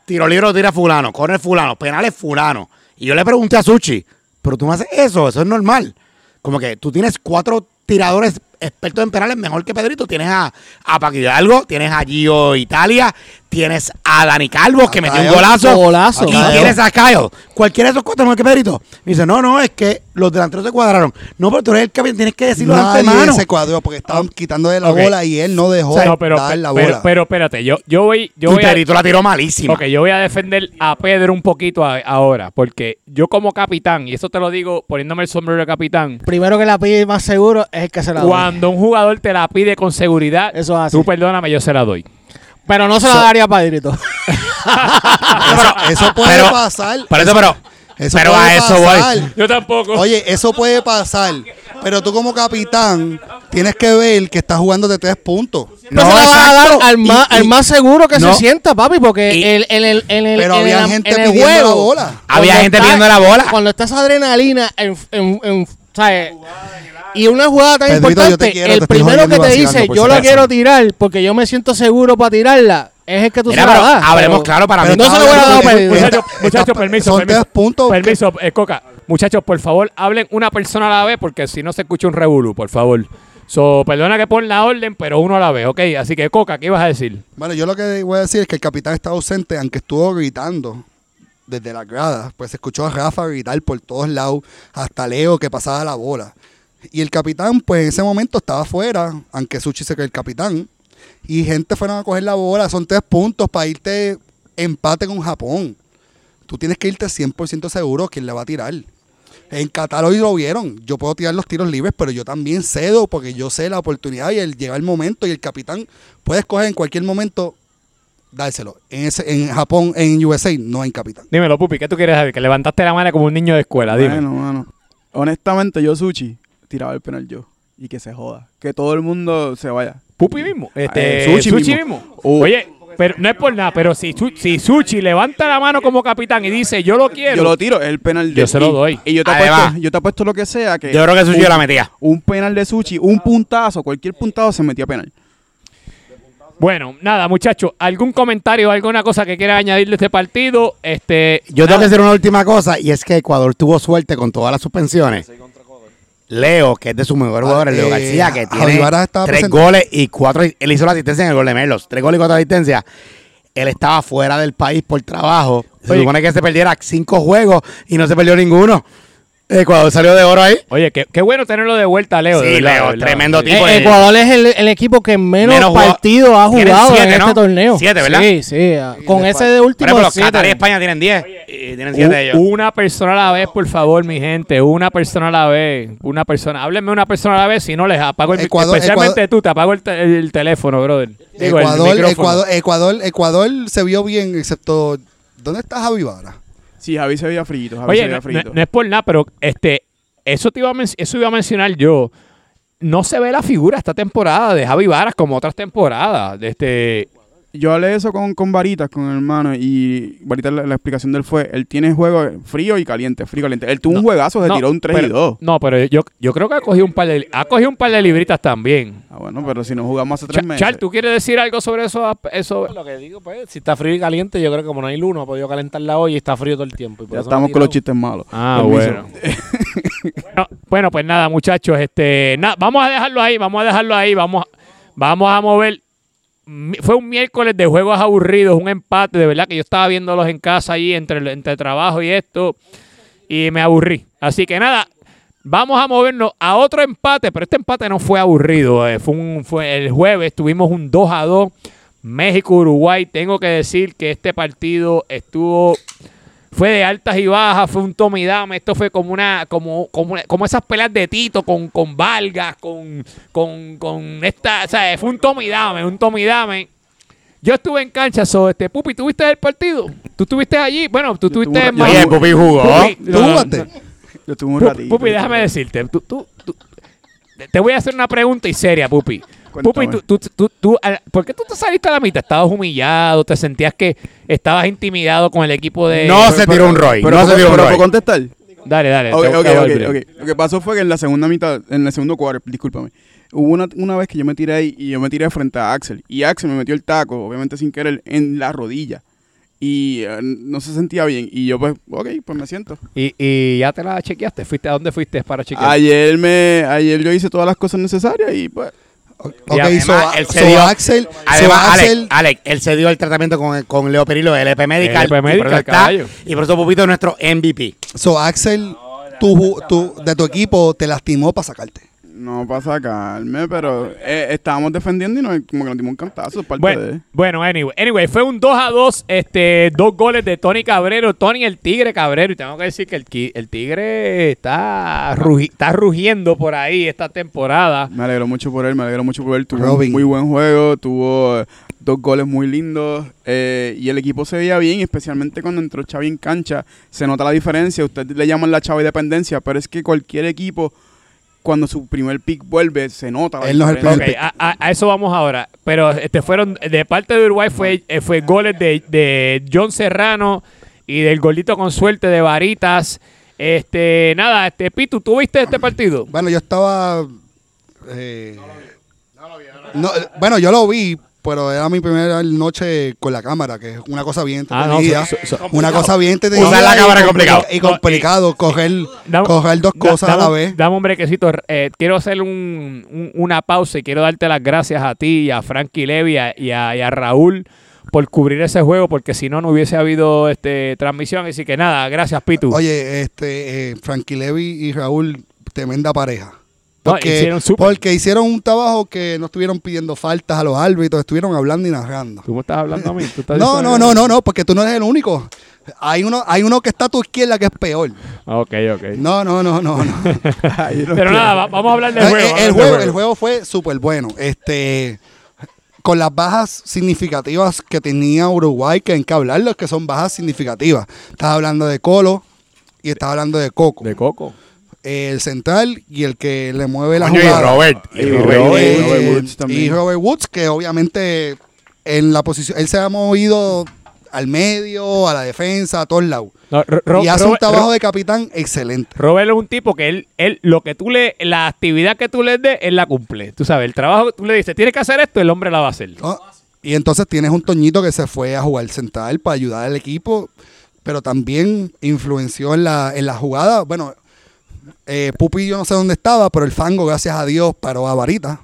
tiro libre, tira fulano, corre fulano, penales fulano. Y yo le pregunté a Suchi, pero tú no haces eso, eso es normal. Como que tú tienes cuatro tiradores expertos en penales mejor que Pedrito. Tienes a, a Paqui Hidalgo, tienes a Gio Italia, tienes a Dani Calvo, que metió un golazo. golazo. Y Kyle. tienes a Kyle. Cualquiera de esos cuatro mejor que Pedrito. Me dice, no, no, es que los delanteros se cuadraron. No, pero tú eres el capitán, tienes que decirlo de Nadie antemano. se cuadró porque estaban quitando de la Ok. bola y él no dejó O sea, no, pero, dar la pero, bola. pero espérate, yo, yo voy, yo voy a, la tiró malísima. ok, yo voy a defender a Pedro un poquito a- ahora, porque yo como capitán, y eso te lo digo poniéndome el sombrero de capitán, Primero que la pide más seguro es el que se la da. cuando un jugador te la pide con seguridad, Eso es así. tú perdóname, yo se la doy. Pero no se la daría a Padrito. (laughs) eso, eso puede Pero- pasar. Por eso, pero, Eso pero puede a eso pasar. voy. Yo tampoco. Oye, eso puede pasar. Pero tú como capitán tienes que ver que estás jugando de tres puntos. No, se la vas a dar al más, Y- al más seguro que No. se sienta, papi, porque Y- el, en el, en el, Pero en había el- gente en el pidiendo la juego, bola. Había gente pidiendo la bola. Cuando está esa adrenalina en, en, en- ¿sabes? Y una jugada tan Pedrito, importante, quiero, el primero que te dice, yo acaso". quiero tirar porque yo me siento seguro para tirarla, es el que tú Mira, se la pero das. hablemos pero- claro para mí. no se lo voy a dar. Muchachos, permiso, son permiso. puntos. eh, Coca. Muchachos, por favor, hablen una persona a la vez porque si no se escucha un revolú, por favor. So, perdona que pon la orden, pero uno a la vez, ¿ok? Así que, Coca, ¿qué ibas a decir? Bueno, yo lo que voy a decir es que el capitán está ausente, aunque estuvo gritando desde las gradas. Pues se escuchó a Rafa gritar por todos lados, hasta Leo que pasaba la bola. Y el capitán, pues en ese momento estaba afuera, aunque Suchi se cree el capitán. Y gente fueron a coger la bola. Son tres puntos para irte empate con Japón. Tú tienes que irte 100% seguro quién le va a tirar. En Qatar hoy lo vieron. Yo puedo tirar los tiros libres, pero yo también cedo porque yo sé la oportunidad y el, llega el momento y el capitán puede escoger en cualquier momento dárselo. En, ese, en Japón, en USA, no hay capitán. Dímelo, Pupi, ¿qué tú quieres saber? Que levantaste la mano como un niño de escuela, dime. Bueno, mano. Honestamente, yo, Suchi, tiraba el penal yo. Y que se joda. Que todo el mundo se vaya. Pupi mismo. Este, Eh, Sushi Sushi, mismo. mismo. Uh. Oye, pero no es por nada, pero si, Su- si Suchi levanta la mano como capitán y dice, yo lo quiero. Yo lo tiro, es el penal de Yo se lo doy. Y yo te, Además, apuesto, yo te apuesto lo que sea. Que Yo creo que Suchi un- la metía. Un penal de Suchi, un puntazo, cualquier puntazo se metía penal. Bueno, nada, muchachos, ¿algún comentario, alguna cosa que quiera añadir de este partido? Este, Yo tengo que decir una última cosa y es que Ecuador tuvo suerte con todas las suspensiones. Leo, que es de sus mejores jugadores, Leo eh, García, que tiene tres goles y cuatro. Él hizo la asistencia en el gol de Merlos. Tres goles y cuatro asistencias. Él estaba fuera del país por trabajo. Se Oye. supone que se perdiera cinco juegos y no se perdió ninguno. Ecuador salió de oro ahí. Oye, qué, qué bueno tenerlo de vuelta, Leo. de Sí, verdad, Leo, de verdad. tremendo Sí. tipo. Eh, de- Ecuador es el, el equipo que menos, Menos partidos ha jugado siete, en ¿no? este torneo. Siete, ¿verdad? Sí, sí. ah, Con ese de Por último ejemplo, los siete. Qatar y España tienen 10 y tienen 7 de ellos. Una persona a la vez, por favor, mi gente. Una persona a la vez. Una persona. Háblenme una persona a la vez. Si no, les apago el Ecuador- Especialmente Ecuador- tú, te apago el, te- el teléfono, brother. Digo, Ecuador. Ecuador, Ecuador, Ecuador se vio bien, excepto. ¿Dónde está Javi Vara? Sí, Javi se veía frito. Javi se Oye, veía no, frito. no- no es por nada, pero este, eso, te iba a eso iba a mencionar yo. No se ve la figura esta temporada de Javi Varas como otras temporadas. De este, yo hablé eso con, con Varitas, con el hermano, y Varitas la, la explicación de él fue, él tiene juego frío y caliente, frío y caliente. Él tuvo un juegazo, se No, tiró un 3 pero- y 2. No, pero yo, yo creo que ha cogido un par de, ha cogido un par de libritas también. Ah, bueno, pero si no jugamos hace tres meses. Char, ¿tú quieres decir algo sobre eso? eso? Lo que digo, pues, si está frío y caliente, yo creo que como no hay luz, no ha podido calentar la olla y está frío todo el tiempo. y por ya eso estamos con los chistes malos. Ah, Permiso. bueno. (laughs) bueno. Bueno, pues nada, muchachos, este, nada, vamos a dejarlo ahí, vamos a dejarlo ahí, vamos, vamos a mover. Fue un miércoles de juegos aburridos, un empate, de verdad que yo estaba viéndolos en casa ahí entre, entre trabajo y esto y me aburrí. Así que nada, vamos a movernos a otro empate, pero este empate no fue aburrido, eh, fue, un, fue el jueves, tuvimos un 2 a 2 México-Uruguay. Tengo que decir que este partido estuvo fue de altas y bajas, fue un tome y dame. Esto fue como una, como, como, una- como esas peleas de Tito con, con Vargas, con, con, con esta, o sea, fue un tome y dame, un tome y dame. Yo estuve en cancha, so, este, Pupi, ¿tuviste el partido? ¿Tú estuviste allí? Bueno, tú estuviste en Ma- Oye, Pupi jugó. Pupi, ¿Tú no, no, jugaste? no. Yo estuve un Pupi, ratito. Pupi, déjame decirte. Tú, tú- tú- te voy a hacer una pregunta y seria, Pupi. Cuéntame. Pupi, tú, tú, tú, tú- ¿por qué tú te saliste a la mitad? ¿Estabas humillado? ¿Te sentías que estabas intimidado con el equipo de...? No se tiró un Roy. Pero, No se tiró un Roy. ¿puedo contestar? Dale, dale. Ok, te- ok, te voy a ok, abrir. ok. Lo que pasó fue que en la segunda mitad, en el segundo cuadro, discúlpame, hubo una, una vez que yo me tiré ahí y yo me tiré frente a Axel. Y Axel me metió el taco, obviamente sin querer, en la rodilla. Y eh, no se sentía bien. Y yo, pues, ok, pues me siento. ¿Y, y ya te la chequeaste? ¿Fuiste, ¿A dónde fuiste para chequear? Ayer me ayer yo hice todas las cosas necesarias y pues Ok, además, so, él se so dio- Axel, so Además, Alex, Axel, Alex, él se dio el tratamiento con, con Leo Perillo, Medical. Y por Medical, eso está- caballo. y por eso Pupito es nuestro MVP. so Axel, tú, ju- tú- de tu equipo te lastimó para sacarte. No para sacarme, pero eh, estábamos defendiendo y nos, como que nos dimos un cantazo. Parte Bueno, de... bueno anyway, anyway, fue un 2 a 2, este, dos goles de Tony Cabrero, Tony el Tigre Cabrero, y tengo que decir que el, el Tigre está, rugi- está rugiendo por ahí esta temporada. Me alegro mucho por él, me alegro mucho por él. Tuvo Robin. un muy buen juego, tuvo eh, dos goles muy lindos eh, y el equipo se veía bien, especialmente cuando entró Xavi en cancha. Se nota la diferencia, ustedes le llaman la Xavi dependencia, pero es que cualquier equipo, cuando su primer pick vuelve, se nota la Él no es el primer a, a- a eso vamos ahora. Pero este fueron de parte de Uruguay fue, eh, fue goles de, de John Serrano y del golito con suerte de Varitas. Este, nada, este Pitu, ¿tú viste este partido? Bueno, yo estaba. eh, no, eh, bueno, yo lo vi, pero era mi primera noche con la cámara, que es una cosa bien Ah, no, so- so- una cosa bien entretenida. Usar la cámara complicado. Y complicado, coger, Dame- coger dos da- cosas a la vez. Dame un brequecito. Eh, quiero hacer un- un- una pausa y quiero darte las gracias a ti y a Frankie Levy y a, y a- y a Raúl por cubrir ese juego, porque si no, no hubiese habido este transmisión. Así que nada, gracias, Pitu. Oye, este, eh, Frankie Levy y Raúl, tremenda pareja. No, Porque, hicieron súper. porque hicieron un trabajo que no estuvieron pidiendo faltas a los árbitros, estuvieron hablando y narrando. ¿Tú me estás hablando a mí? ¿Tú estás No, no, no, no, no, porque tú no eres el único. Hay uno, hay uno que está a tu izquierda que es peor. Ok, ok. No, no, no, no, no. (laughs) Pero nada, va- vamos a hablar del juego. el, juego, el juego fue súper bueno. Este, con las bajas significativas que tenía Uruguay, que hay que hablarlo, que son bajas significativas. Estás hablando de Colo y estás hablando de Coco. De Coco. El central y el que le mueve la Coño, y jugada. Robert. Y Y Robert. Robert. Eh, Robert Woods también. y Robert Woods, que obviamente en la posición, él se ha movido al medio, a la defensa, a todos lados. No, y hace un trabajo Ro- de capitán excelente. Robert es un tipo que él, él, lo que tú le, la actividad que tú le des, él la cumple. Tú sabes, el trabajo que tú le dices, tienes que hacer esto, el hombre la va a hacer. ¿no? Y entonces tienes un Toñito que se fue a jugar central para ayudar al equipo, pero también influenció en la, en la jugada. Bueno, eh, Pupi yo no sé dónde estaba, pero el fango, gracias a Dios, paró a Varita.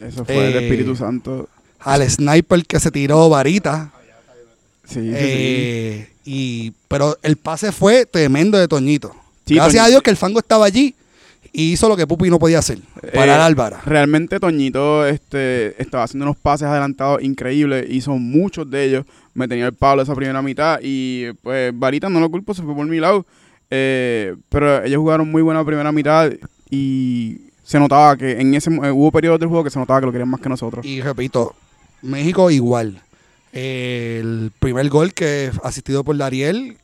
Eso fue el Eh, Espíritu Santo. Al sniper que se tiró Varita. Sí, sí, sí. Eh, y, pero el pase fue tremendo de Toñito. Gracias a Dios que el fango estaba allí y hizo lo que Pupi no podía hacer. Parar Eh, a Álvara. Realmente Toñito este, estaba haciendo unos pases adelantados increíbles, hizo muchos de ellos, me tenía el palo esa primera mitad y pues Varita no lo culpo, se fue por mi lado, Eh, pero ellos jugaron muy buena primera mitad y se notaba que en ese eh, hubo periodos del juego que se notaba que lo querían más que nosotros. Y repito, México igual. El primer gol que asistido por Dariel,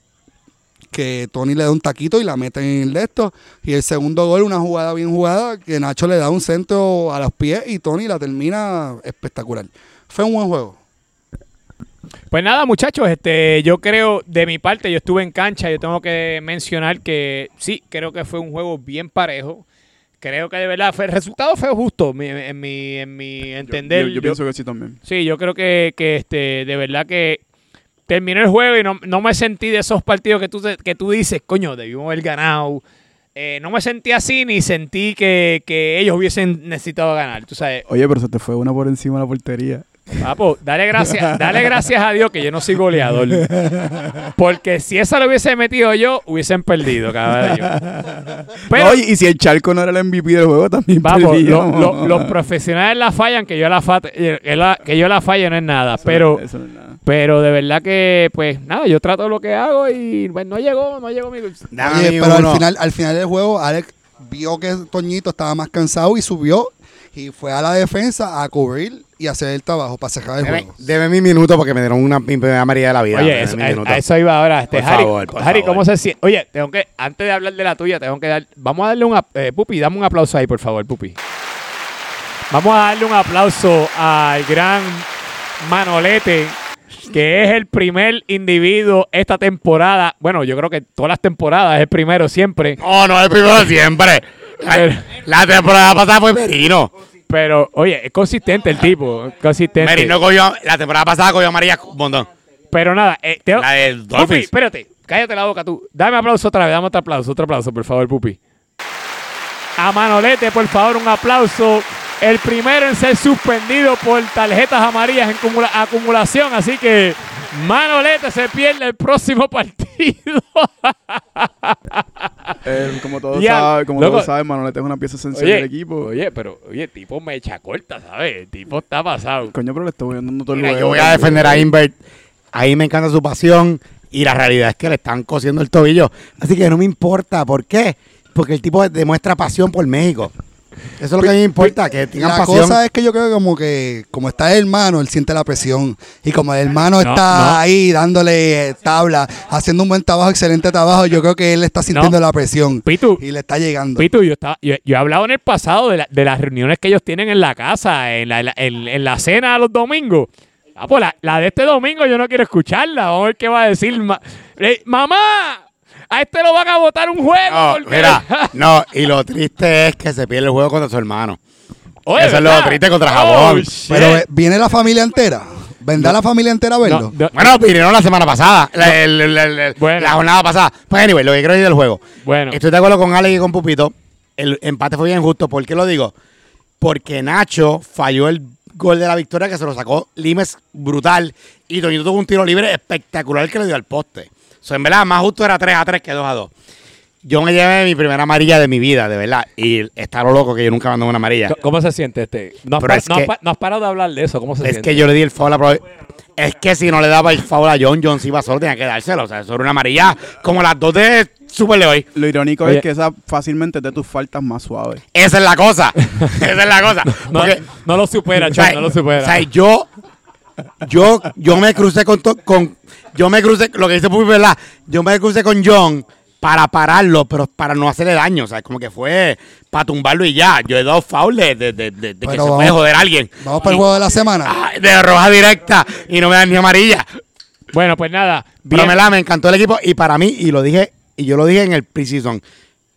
que Tony le da un taquito y la mete en el esto. Y el segundo gol, una jugada bien jugada, que Nacho le da un centro a los pies y Tony la termina espectacular. Fue un buen juego. Pues nada, muchachos, este, yo creo, de mi parte, yo estuve en cancha, yo tengo que mencionar que sí, creo que fue un juego bien parejo. Creo que de verdad fue, el resultado fue justo mi- en mi, en mi entender. Yo, yo Yo- pienso que sí también. Sí, yo creo que, que, este, de verdad que terminó el juego y no, no me sentí de esos partidos que tú, que tú dices, coño, debimos haber ganado. Eh, no me sentí así ni sentí que, que ellos hubiesen necesitado ganar. Tú sabes, Oye, pero se te fue una por encima de la portería. Papo, dale gracias, dale gracias a Dios que yo no soy goleador. Porque si esa lo hubiese metido yo, hubiesen perdido cada día. Pero, y si el Charco no era el MVP del juego, también Vamos, lo- los profesionales la fallan, que yo la, fa- que la- que yo la falle no es nada. Eso- Pero, eso no es nada. pero de verdad que, pues nada, yo trato lo que hago y pues, no llegó, no llegó mi. Oye, pero uno. al final, al final del juego, Alex vio que Toñito estaba más cansado y subió y fue a la defensa a cubrir y hacer el trabajo para cerrar el Deme, juego. deme mi minuto porque me dieron una mi primera amarilla de la vida. Oye, eso- a, eso iba ahora. Este, Por Harry, favor, por Harry, favor. ¿cómo se siente? Oye, tengo que, antes de hablar de la tuya, tengo que dar. Vamos a darle un. ap- eh, Pupi, dame un aplauso ahí, por favor, Pupi. Vamos a darle un aplauso al gran Manolete, que es el primer individuo esta temporada. Bueno, yo creo que todas las temporadas es el primero siempre. No, no, el primero siempre. La, temporada pasada fue Merino. Pero, oye, es consistente el tipo. Consistente. Merino cogió, la temporada pasada cogió amarilla un montón. Pero nada, eh, te- La del Pupi, espérate, cállate la boca tú. Dame aplauso otra vez, dame otro aplauso, otro aplauso, por favor, Pupi. A Manolete, por favor, un aplauso. El primero en ser suspendido por tarjetas amarillas en acumula- acumulación, así que Manolete se pierde el próximo (laughs) partido. Eh, como todos (laughs) saben, como todos saben, Manolete es una pieza esencial oye, del equipo. oye, pero, oye, tipo mecha corta, ¿sabes? El tipo está pasado. Coño, pero le estoy dando todo el Mira, yo voy a defender a Invert. Ahí me encanta su pasión y la realidad es que le están cosiendo el tobillo. Así que no me importa. ¿Por qué? Porque el tipo demuestra pasión por México. Eso es lo que a mí me importa, que tengan La pasión. cosa es que yo creo que como que como está el hermano, él siente la presión. Y como el hermano No, está no. ahí dándole eh, tabla, haciendo un buen trabajo, excelente trabajo, yo creo que él está sintiendo la presión. Pitu, Y le está llegando. Pitu, yo, estaba, yo, yo he hablado en el pasado de, la- de las reuniones que ellos tienen en la casa, en la, en la- en- en la cena los domingos. Ah, pues la, la de este domingo yo no quiero escucharla. Vamos a ver qué va a decir. ma- Eh, ¡Mamá! A este lo van a votar un juego. No, porque- mira, (laughs) no, y lo triste es que se pierde el juego contra su hermano. Oye, eso es lo triste contra Oh, Japón. shit. Pero viene la familia entera. ¿Vendrá la familia entera a verlo? No, no, Bueno, vinieron la semana pasada, la, el- el- el- el- Bueno. la jornada pasada. Pues anyway, lo que quiero decir del juego. bueno, Estoy de acuerdo con Alex y con Pupito. El empate fue bien justo. ¿Por qué lo digo? Porque Nacho falló el gol de la victoria que se lo sacó Limes brutal. Y Toñito tuvo un tiro libre espectacular que le dio al poste. So, en verdad, más justo era 3 a 3 que 2 a 2. Yo me llevé mi primera amarilla de mi vida, de verdad. Y está lo loco que yo nunca mandé una amarilla. ¿cómo se siente este? No has, Pero pa- es no has que- pa- no has parado de hablar de eso. ¿Cómo se Es siente? que yo le di el foul a Pro- Es que si no le daba el foul a John, John si iba solo, tenía que dárselo. O sea, eso era una amarilla como las dos de Super hoy. Lo irónico Oye. es que esa fácilmente es de tus faltas más suaves. Esa es la cosa. (laughs) Esa es la cosa. no, Porque, no lo supera, o sea, Chon, no lo supera. o sea, yo, yo, yo me crucé con, to- con, yo me crucé, lo que dice Pupi, ¿verdad? Yo me crucé con John para pararlo, pero para no hacerle daño. O sea, como que fue para tumbarlo y ya. Yo he dado foul de, de, de, de- de que se vamos- puede joder a alguien. Vamos para el juego de la semana. ah, de roja directa y no me dan ni amarilla. bueno, pues nada. Pero bien. me, la, me encantó el equipo y para mí, y lo dije, y yo lo dije en el preseason,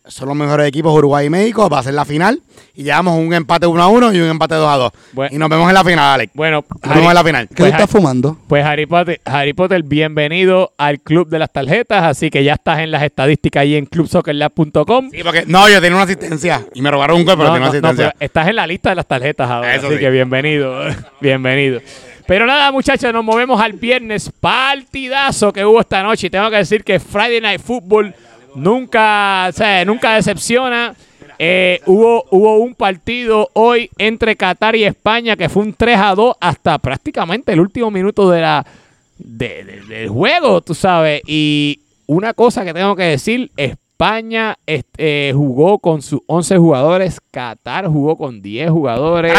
son los mejores equipos Uruguay y México, va a ser la final y llevamos un empate 1 a 1 y un empate 2 a 2. Bueno. y nos vemos en la final, Alex. Bueno, Nos vemos en la final. ¿Qué pues, estás fumando? Pues Harry Potter, Harry Potter, bienvenido al club de las tarjetas, así que ya estás en las estadísticas ahí en clubsoccerlab.com. Sí, porque no, yo tenía una asistencia y me robaron un gol, pero No, tenía una no, asistencia. pero estás en la lista de las tarjetas ahora, Eso así sí. que bienvenido, (laughs) bienvenido. Pero nada, muchachos, nos movemos al viernes, partidazo que hubo esta noche. Y tengo que decir que Friday Night Football nunca, o sea, nunca decepciona. Eh, hubo, hubo un partido hoy entre Qatar y España que fue un 3 a 2 hasta prácticamente el último minuto de la, de- de- del juego, tú sabes. Y una cosa que tengo que decir, España este, jugó con sus 11 jugadores, Qatar jugó con 10 jugadores.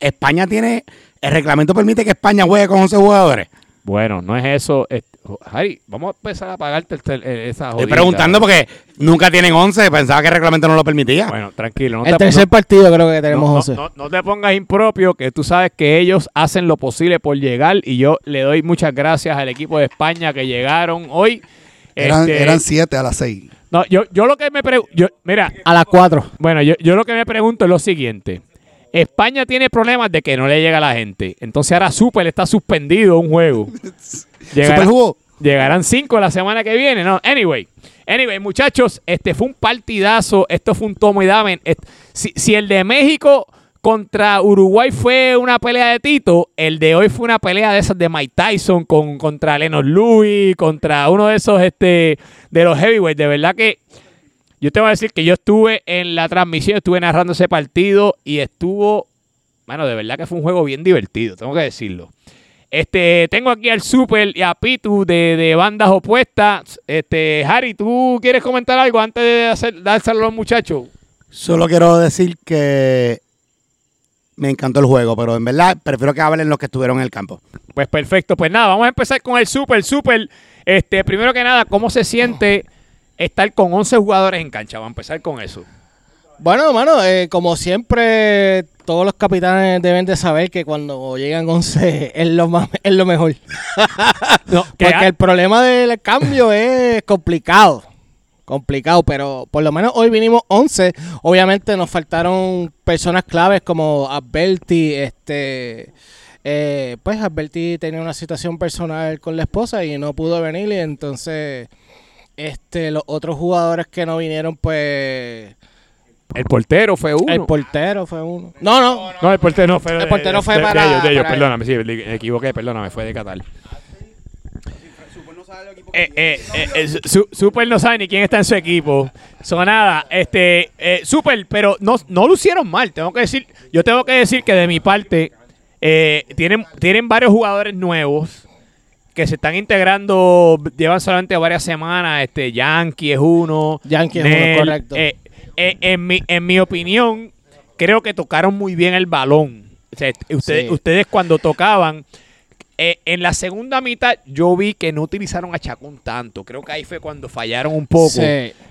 España tiene. El reglamento permite que España juegue con 11 jugadores. Bueno, no es eso. es- Harry, vamos a empezar a pagarte el tel- eh, esa Estoy jodida. preguntando porque nunca tienen 11. Pensaba que el reglamento no lo permitía. Bueno, tranquilo. No El te, tercer no- partido creo que tenemos no, 11. no- no te pongas impropio, que tú sabes que ellos hacen lo posible por llegar y yo le doy muchas gracias al equipo de España que llegaron hoy. Eran, Este, eran siete a las seis. no, yo, yo lo que me pregunto, mira, A las 4. bueno, yo, yo lo que me pregunto es lo siguiente. España tiene problemas de que no le llega a la gente. Entonces ahora Super está suspendido un juego. (laughs) Llegará- ¿Super jugó? Llegarán cinco la semana que viene, ¿no? Anyway. Anyway, muchachos, este fue un partidazo. Esto fue un tomo y dame. Si, si el de México contra Uruguay fue una pelea de Tito, el de hoy fue una pelea de esas de Mike Tyson con, contra Lenos Louis, contra uno de esos este, de los heavyweights. De verdad que yo te voy a decir que yo estuve en la transmisión, estuve narrando ese partido y estuvo, bueno, de verdad que fue un juego bien divertido, tengo que decirlo. Este, tengo aquí al Super y a Pitu de, de bandas opuestas. Este, Harry, ¿tú quieres comentar algo antes de hacer, dárselo a los muchachos? Solo quiero decir que me encantó el juego, pero en verdad prefiero que hablen los que estuvieron en el campo. Pues perfecto, pues nada, vamos a empezar con el Super. Super, este, primero que nada, ¿cómo se siente estar con 11 jugadores en cancha? Vamos a empezar con eso. Bueno, mano, eh, como siempre, todos los capitanes deben de saber que cuando llegan 11 (laughs) es lo, más, es lo mejor. (laughs) No, Porque ha- el problema del cambio (laughs) es complicado. Complicado, pero por lo menos hoy vinimos 11. Obviamente nos faltaron personas claves como Alberti, este... eh, pues Alberti tenía una situación personal con la esposa y no pudo venir y entonces este los otros jugadores que no vinieron pues el portero fue uno. el portero fue uno. No, no. No, el portero no fue. El de- portero fue de- de para- ellos, de ellos, para perdóname, sí, me equivoqué, perdóname, fue de Qatar. Eh, eh, eh, eh, su- Super no sabe ni quién está en su equipo. Son nada, este, eh, Super, pero no, no lucieron mal. Tengo que decir, yo tengo que decir que de mi parte eh, tienen, tienen varios jugadores nuevos que se están integrando. Llevan solamente varias semanas. Este, Yankee es uno. Yankee es uno, correcto. eh, eh, en, mi, en mi opinión, creo que tocaron muy bien el balón. O sea, ustedes, Sí. ustedes cuando tocaban, eh, en la segunda mitad yo vi que no utilizaron a Chacón tanto. Creo que ahí fue cuando fallaron un poco. Sí.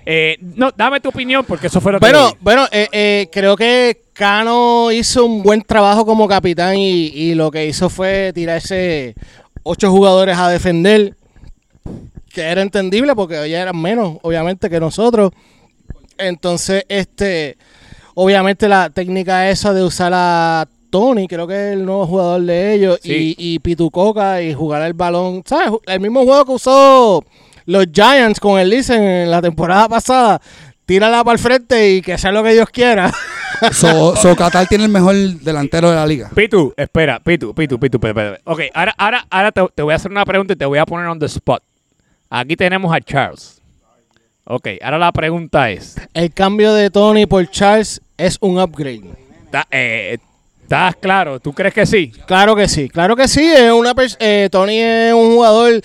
Eh, no, dame tu opinión porque eso fue lo que Bueno, vi. bueno, eh, eh, creo que Cano hizo un buen trabajo como capitán y, y lo que hizo fue tirarse ocho jugadores a defender, que era entendible porque ya eran menos, obviamente, que nosotros. Entonces, este, obviamente la técnica esa de usar a Tony, creo que es el nuevo jugador de ellos, Sí. y, y Pitucoca y jugar el balón, ¿sabes? El mismo juego que usó los Giants con el Licen en la temporada pasada. Tírala para el frente y que sea lo que Dios quiera. (laughs) So, so Qatar tiene el mejor delantero de la liga. Pitu, espera, Pitu, Pitu, Pitu, espera, espera. Ok, ahora, ahora, ahora te, te voy a hacer una pregunta y te voy a poner on the spot. Aquí tenemos a Charles. Ok, ahora la pregunta es, El cambio de Tony por Charles es un upgrade. ¿está- eh, ¿estás claro? ¿Tú crees que sí? Claro que sí, claro que sí. Es una eh, Tony es un jugador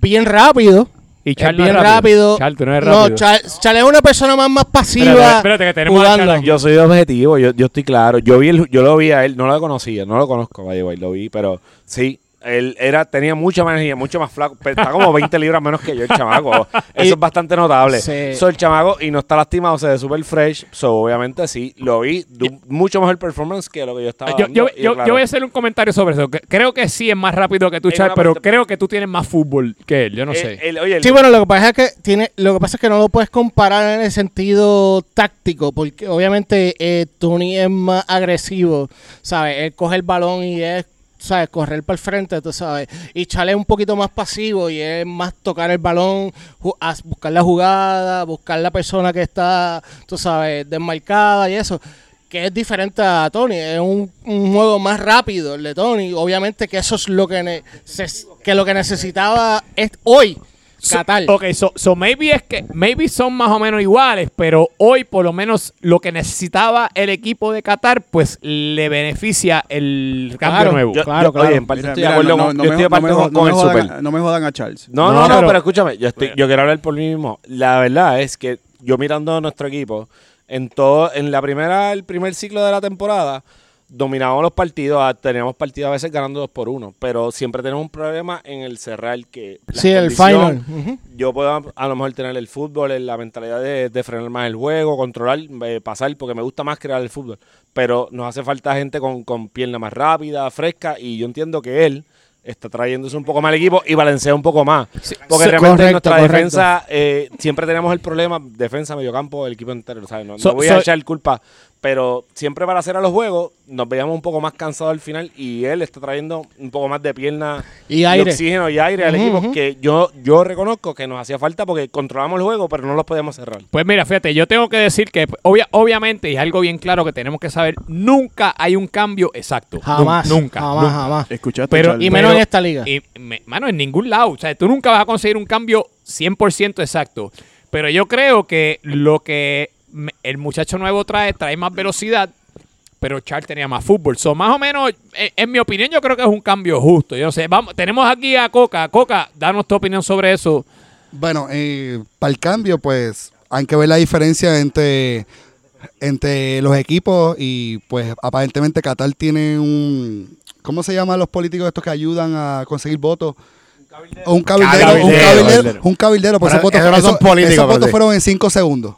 bien rápido. Y Es Charles no es bien rápido. Charles, tú no eres rápido. No, Charles, Charles es una persona más, más pasiva. Espérate, espérate, que tenemos a jugando. Charles. Yo soy objetivo, yo, yo estoy claro. Yo vi el, yo lo vi a él, no lo conocía, no lo conozco, way, lo vi, pero sí, él era, tenía mucha más energía, mucho más flaco, pero está como 20 libras menos que yo el chamaco. (laughs) Eso es bastante notable. Sí. So, el chamaco, y no está lastimado, se ve súper fresh, so obviamente sí, lo vi, mucho mejor performance que lo que yo estaba Yo, dando, yo, y yo- claro, yo voy a hacer un comentario sobre eso. Creo que sí es más rápido que tú, una pero parte- creo que tú tienes más fútbol que él. Yo no sé. oye, Sí, bueno, lo que pasa es que tiene, lo que pasa es que no lo puedes comparar en el sentido táctico, porque obviamente eh, Tony es más agresivo, ¿sabes? Él coge el balón y es, ¿sabes? Correr para el frente, tú sabes. Y Chale es un poquito más pasivo y es más tocar el balón, buscar la jugada, buscar la persona que está, tú sabes, desmarcada y eso. Que es diferente a Tony, es un, un juego más rápido el de Tony. Obviamente que eso es lo que, que lo que necesitaba es hoy. So- Qatar. ok, so, so maybe es que maybe son más o menos iguales, pero hoy por lo menos lo que necesitaba el equipo de Qatar, pues le beneficia el cambio Claro. nuevo. yo- claro, yo- claro. oye, en parte Mira, estoy de mira, acuerdo no- con, no yo me- estoy de no parte me- con, no con me el jodan super. a- No me jodan a Charles. No, No, no, no, pero- pero, escúchame, yo, estoy, yo quiero hablar por mí mismo. La verdad es que yo mirando a nuestro equipo, en todo, en la primera, el primer ciclo de la temporada, dominábamos los partidos, ah, teníamos partidos a veces ganando dos por uno, pero siempre tenemos un problema en el cerrar que Sí, el final. Yo puedo a, a lo mejor tener el fútbol, la mentalidad de, de frenar más el juego, controlar, eh, pasar, porque me gusta más crear el fútbol. Pero nos hace falta gente con, con pierna más rápida, fresca, y yo entiendo que él está trayéndose un poco más al equipo y balancea un poco más. Porque Sí, realmente correcto, en nuestra correcto. defensa eh, siempre tenemos el problema, defensa, mediocampo, el equipo entero, ¿sabes? No, no voy so- a echar culpa, pero siempre para hacer a los juegos nos veíamos un poco más cansados al final y él está trayendo un poco más de pierna Y aire. oxígeno y aire al equipo que yo, yo reconozco que nos hacía falta porque controlamos el juego, pero no los podíamos cerrar. Pues mira, fíjate, yo tengo que decir que obvia- obviamente, y es algo bien claro que tenemos que saber, nunca hay un cambio exacto. Jamás. Nun- Nunca. Jamás, nunca. jamás. Escuchaste, Pero- Charlie? Y menos Pero- en esta liga. Y, me- mano, en ningún lado. O sea, tú nunca vas a conseguir un cambio 100% exacto. Pero yo creo que lo que el muchacho nuevo trae, trae más velocidad, pero Charles tenía más fútbol. So, más o menos, eh, en mi opinión, yo creo que es un cambio justo. Yo no sé, vamos, tenemos aquí a Coca. Coca, danos tu opinión sobre eso. Bueno, eh, para el cambio, pues hay que ver la diferencia entre, entre los equipos y pues aparentemente Qatar tiene un... ¿Cómo se llaman los políticos estos que ayudan a conseguir votos? Un cabildero, un Cabildero, cabildero, cabildero. un cabildero. Pues Pero esos votos, esos políticos, votos fueron en cinco segundos.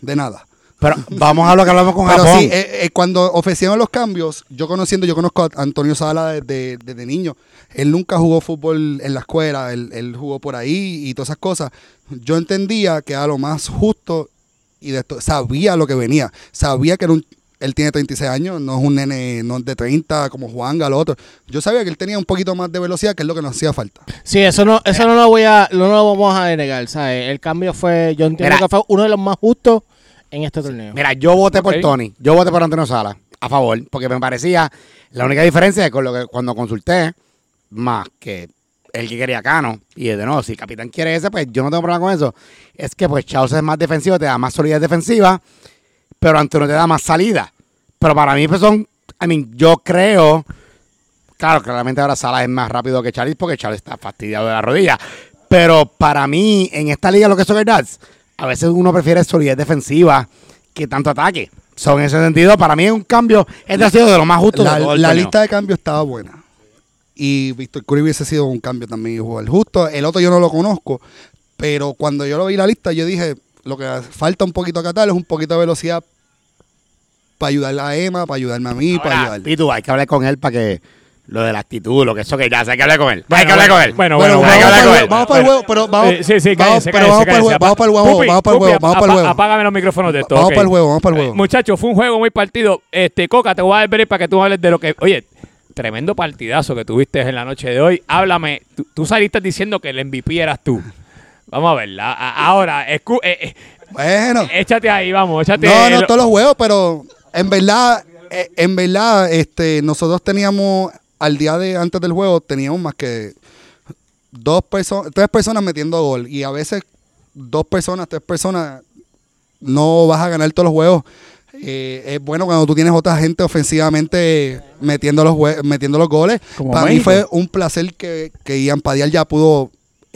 De nada. Pero vamos a lo que hablamos con Pero Japón. sí, eh, eh, cuando ofrecieron los cambios, yo conociendo, yo conozco a Antonio Sala desde, desde niño. Él nunca jugó fútbol en la escuela, él, él jugó por ahí y todas esas cosas. Yo entendía que era lo más justo y de esto, sabía lo que venía. Sabía que era un- él tiene 36 años, no es un nene no es de 30 como Juan Galo otro. Yo sabía que él tenía un poquito más de velocidad, que es lo que nos hacía falta. Sí, eso no, eso no lo voy a, no lo vamos a denegar, ¿sabes? El cambio fue, yo entiendo Mira. que fue uno de los más justos en este torneo. Mira, yo voté por Tony, yo voté por Antonio Sala, a favor, porque me parecía la única diferencia es con lo que cuando consulté, más que el que quería Cano, y de no, si el capitán quiere ese, pues yo no tengo problema con eso, es que pues Chaus es más defensivo, te da más solidez defensiva, pero Antonio te da más salida. Pero para mí pues son, I mean, yo creo, claro, claramente ahora Sala es más rápido que Charles porque Charles está fastidiado de la rodilla, pero para mí en esta liga lo que es Soccer Dads, a veces uno prefiere solidez defensiva que tanto ataque. So, en ese sentido, para mí es un cambio, este ha sido de lo más justo La, de todo el la lista de cambios estaba buena. Y Víctor Curry hubiese sido un cambio también igual. Justo, el otro yo no lo conozco, pero cuando yo lo vi la lista, yo dije, lo que falta un poquito a Qatar es un poquito de velocidad para ayudarle a Emma, para ayudarme a mí, para Ahora, ayudar. Pitu, hay que hablar con él para que lo de la actitud, lo que eso que ya, hay que hablar con él. hay que hablar con él. bueno, Bueno, bueno, hay que vamos, hablar para con el, él. vamos para el juego, pero vamos, Eh, sí, sí, vamos, para el juego, cállense. vamos para el juego, Pupi, vamos para el Pupi, juego, vamos para el apa- juego. Apágame los micrófonos de esto. Vamos para el juego, vamos para el Eh, juego. Muchachos, fue un juego muy partido. Este, Coca, te voy a dar break para que tú hables de lo que. Oye, tremendo partidazo que tuviste en la noche de hoy. Háblame. Tú, tú saliste diciendo que el MVP eras tú. Vamos a verla. A- Ahora, escu- eh, eh, Bueno, échate ahí, vamos, échate. no, no todos los juegos, pero en verdad, eh, en verdad, este, nosotros teníamos, al día de antes del juego, teníamos más que dos personas, tres personas metiendo gol. Y a veces dos personas, tres personas, no vas a ganar todos los juegos. Eh, es bueno cuando tú tienes otra gente ofensivamente metiendo los, metiendo los goles. Como Para mí fue un placer que, que Ian Padial ya pudo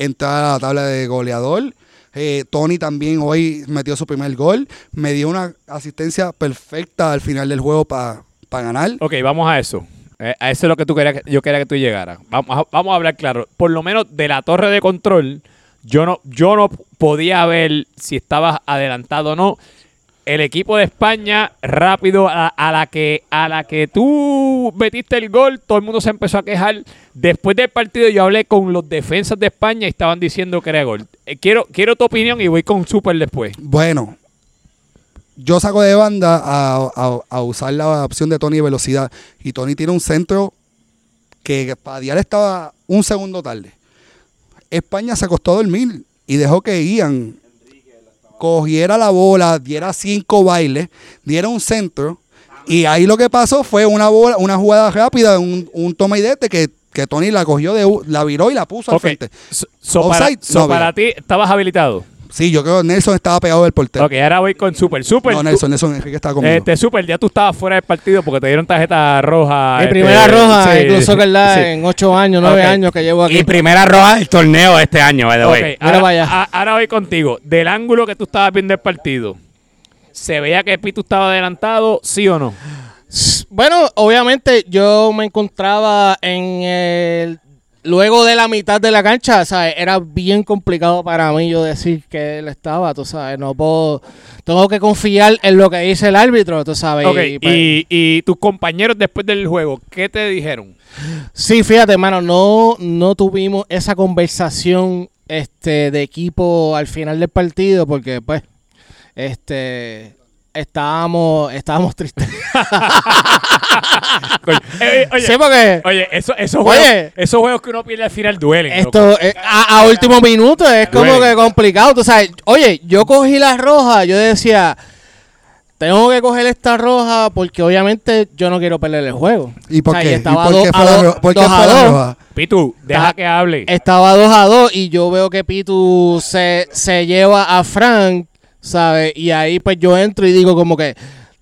entrar a la tabla de goleador. Eh, Tony también hoy metió su primer gol. Me dio una asistencia perfecta al final del juego para ganar. Ok, vamos a eso. Eh, a eso es lo que tú querías que- yo quería que tú llegaras. Vamos vamos a hablar claro. Por lo menos de la torre de control, yo no, yo no podía ver si estabas adelantado o no. El equipo de España, rápido, a, a la que a la que tú metiste el gol, todo el mundo se empezó a quejar. Después del partido yo hablé con los defensas de España y estaban diciendo que era gol. Eh, quiero, quiero tu opinión y voy con Super después. Bueno, yo saco de banda a, a- usar la opción de Tony velocidad. Y Tony tiene un centro que Padial estaba un segundo tarde. España se acostó a dormir y dejó que Ian cogiera la bola, diera cinco bailes, diera un centro. Y ahí lo que pasó fue una bola, una jugada rápida, un, un toma y dete que, que Tony la cogió, de, u- la viró y la puso al frente. So- so para, Offside, so no para había. ti, ¿estabas habilitado? Sí, yo creo que Nelson estaba pegado del portero. Ok, ahora voy con Super. Super, no, tú- Nelson, Nelson Enrique estaba conmigo. Este, Super, ya tú estabas fuera del partido porque te dieron tarjeta roja. Mi este, primera roja, sí, incluso sí. en ocho años, nueve años que llevo aquí. Y primera roja del torneo este año, by the way. ahora, para allá. a- ahora voy contigo. Del ángulo que tú estabas viendo el partido, ¿se veía que Pitu estaba adelantado, sí o no? Bueno, obviamente yo me encontraba en el... Luego de la mitad de la cancha, ¿sabes? Era bien complicado para mí yo decir que él estaba, tú sabes. No puedo... Tengo que confiar en lo que dice el árbitro, tú sabes. Ok, y, pues, y, y tus compañeros después del juego, ¿qué te dijeron? Sí, fíjate, hermano, no, no tuvimos esa conversación este, de equipo al final del partido porque, pues, este, estábamos, estábamos tristes. (laughs) (laughs) Eh, oye, sí, porque oye, eso, esos, Oye. juegos, esos juegos que uno pierde al final duelen. esto eh, a, a último minuto es como Duele. que complicado. Tú sabes, oye, yo cogí la roja, yo decía, tengo que coger esta roja porque obviamente yo no quiero perder el juego. ¿Y por O sea, qué? ¿Y estaba por dos qué a fue la dos- ro- por qué fue la roja? Pitu, deja que hable. Estaba 2 a 2 y yo veo que Pitu se, se lleva a Frank, ¿sabes? Y ahí pues yo entro y digo como que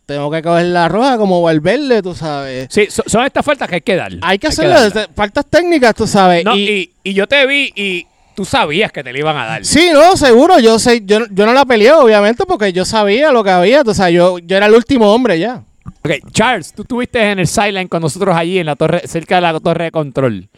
tengo que coger la roja como Valverde, tú sabes. Sí, so- son estas faltas que hay que dar. Hay que desde- faltas técnicas, tú sabes. No, y, y, y yo te vi y tú sabías que te le iban a dar. sí, no, seguro, yo sé, yo, yo no la peleé, obviamente, porque yo sabía lo que había, tú sabes, yo, yo era el último hombre ya. Ok, Charles, tú estuviste en el sideline con nosotros allí en la torre, cerca de la torre de control.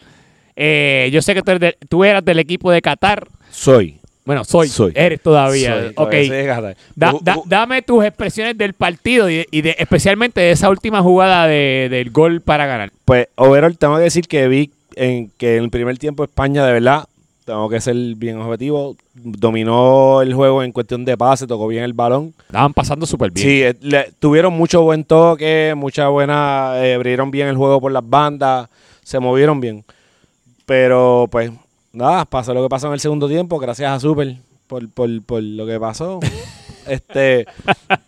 Eh, yo sé que tú, eres de- tú eras del equipo de Qatar. Soy. Bueno, soy. Soy. Eres todavía. Soy, ok. todavía. Da- da- dame tus expresiones del partido y, de, y de- especialmente de esa última jugada de- del gol para ganar. Pues, overall, tengo que decir que vi en, que en el primer tiempo España, de verdad, tengo que ser bien objetivo, dominó el juego en cuestión de pase, tocó bien el balón. Estaban pasando súper bien. Sí, eh, le- tuvieron mucho buen toque, mucha buena, eh, abrieron bien el juego por las bandas, se movieron bien. Pero, pues, nada, pasó lo que pasó en el segundo tiempo, gracias a Super por, por, por lo que pasó. (laughs) este,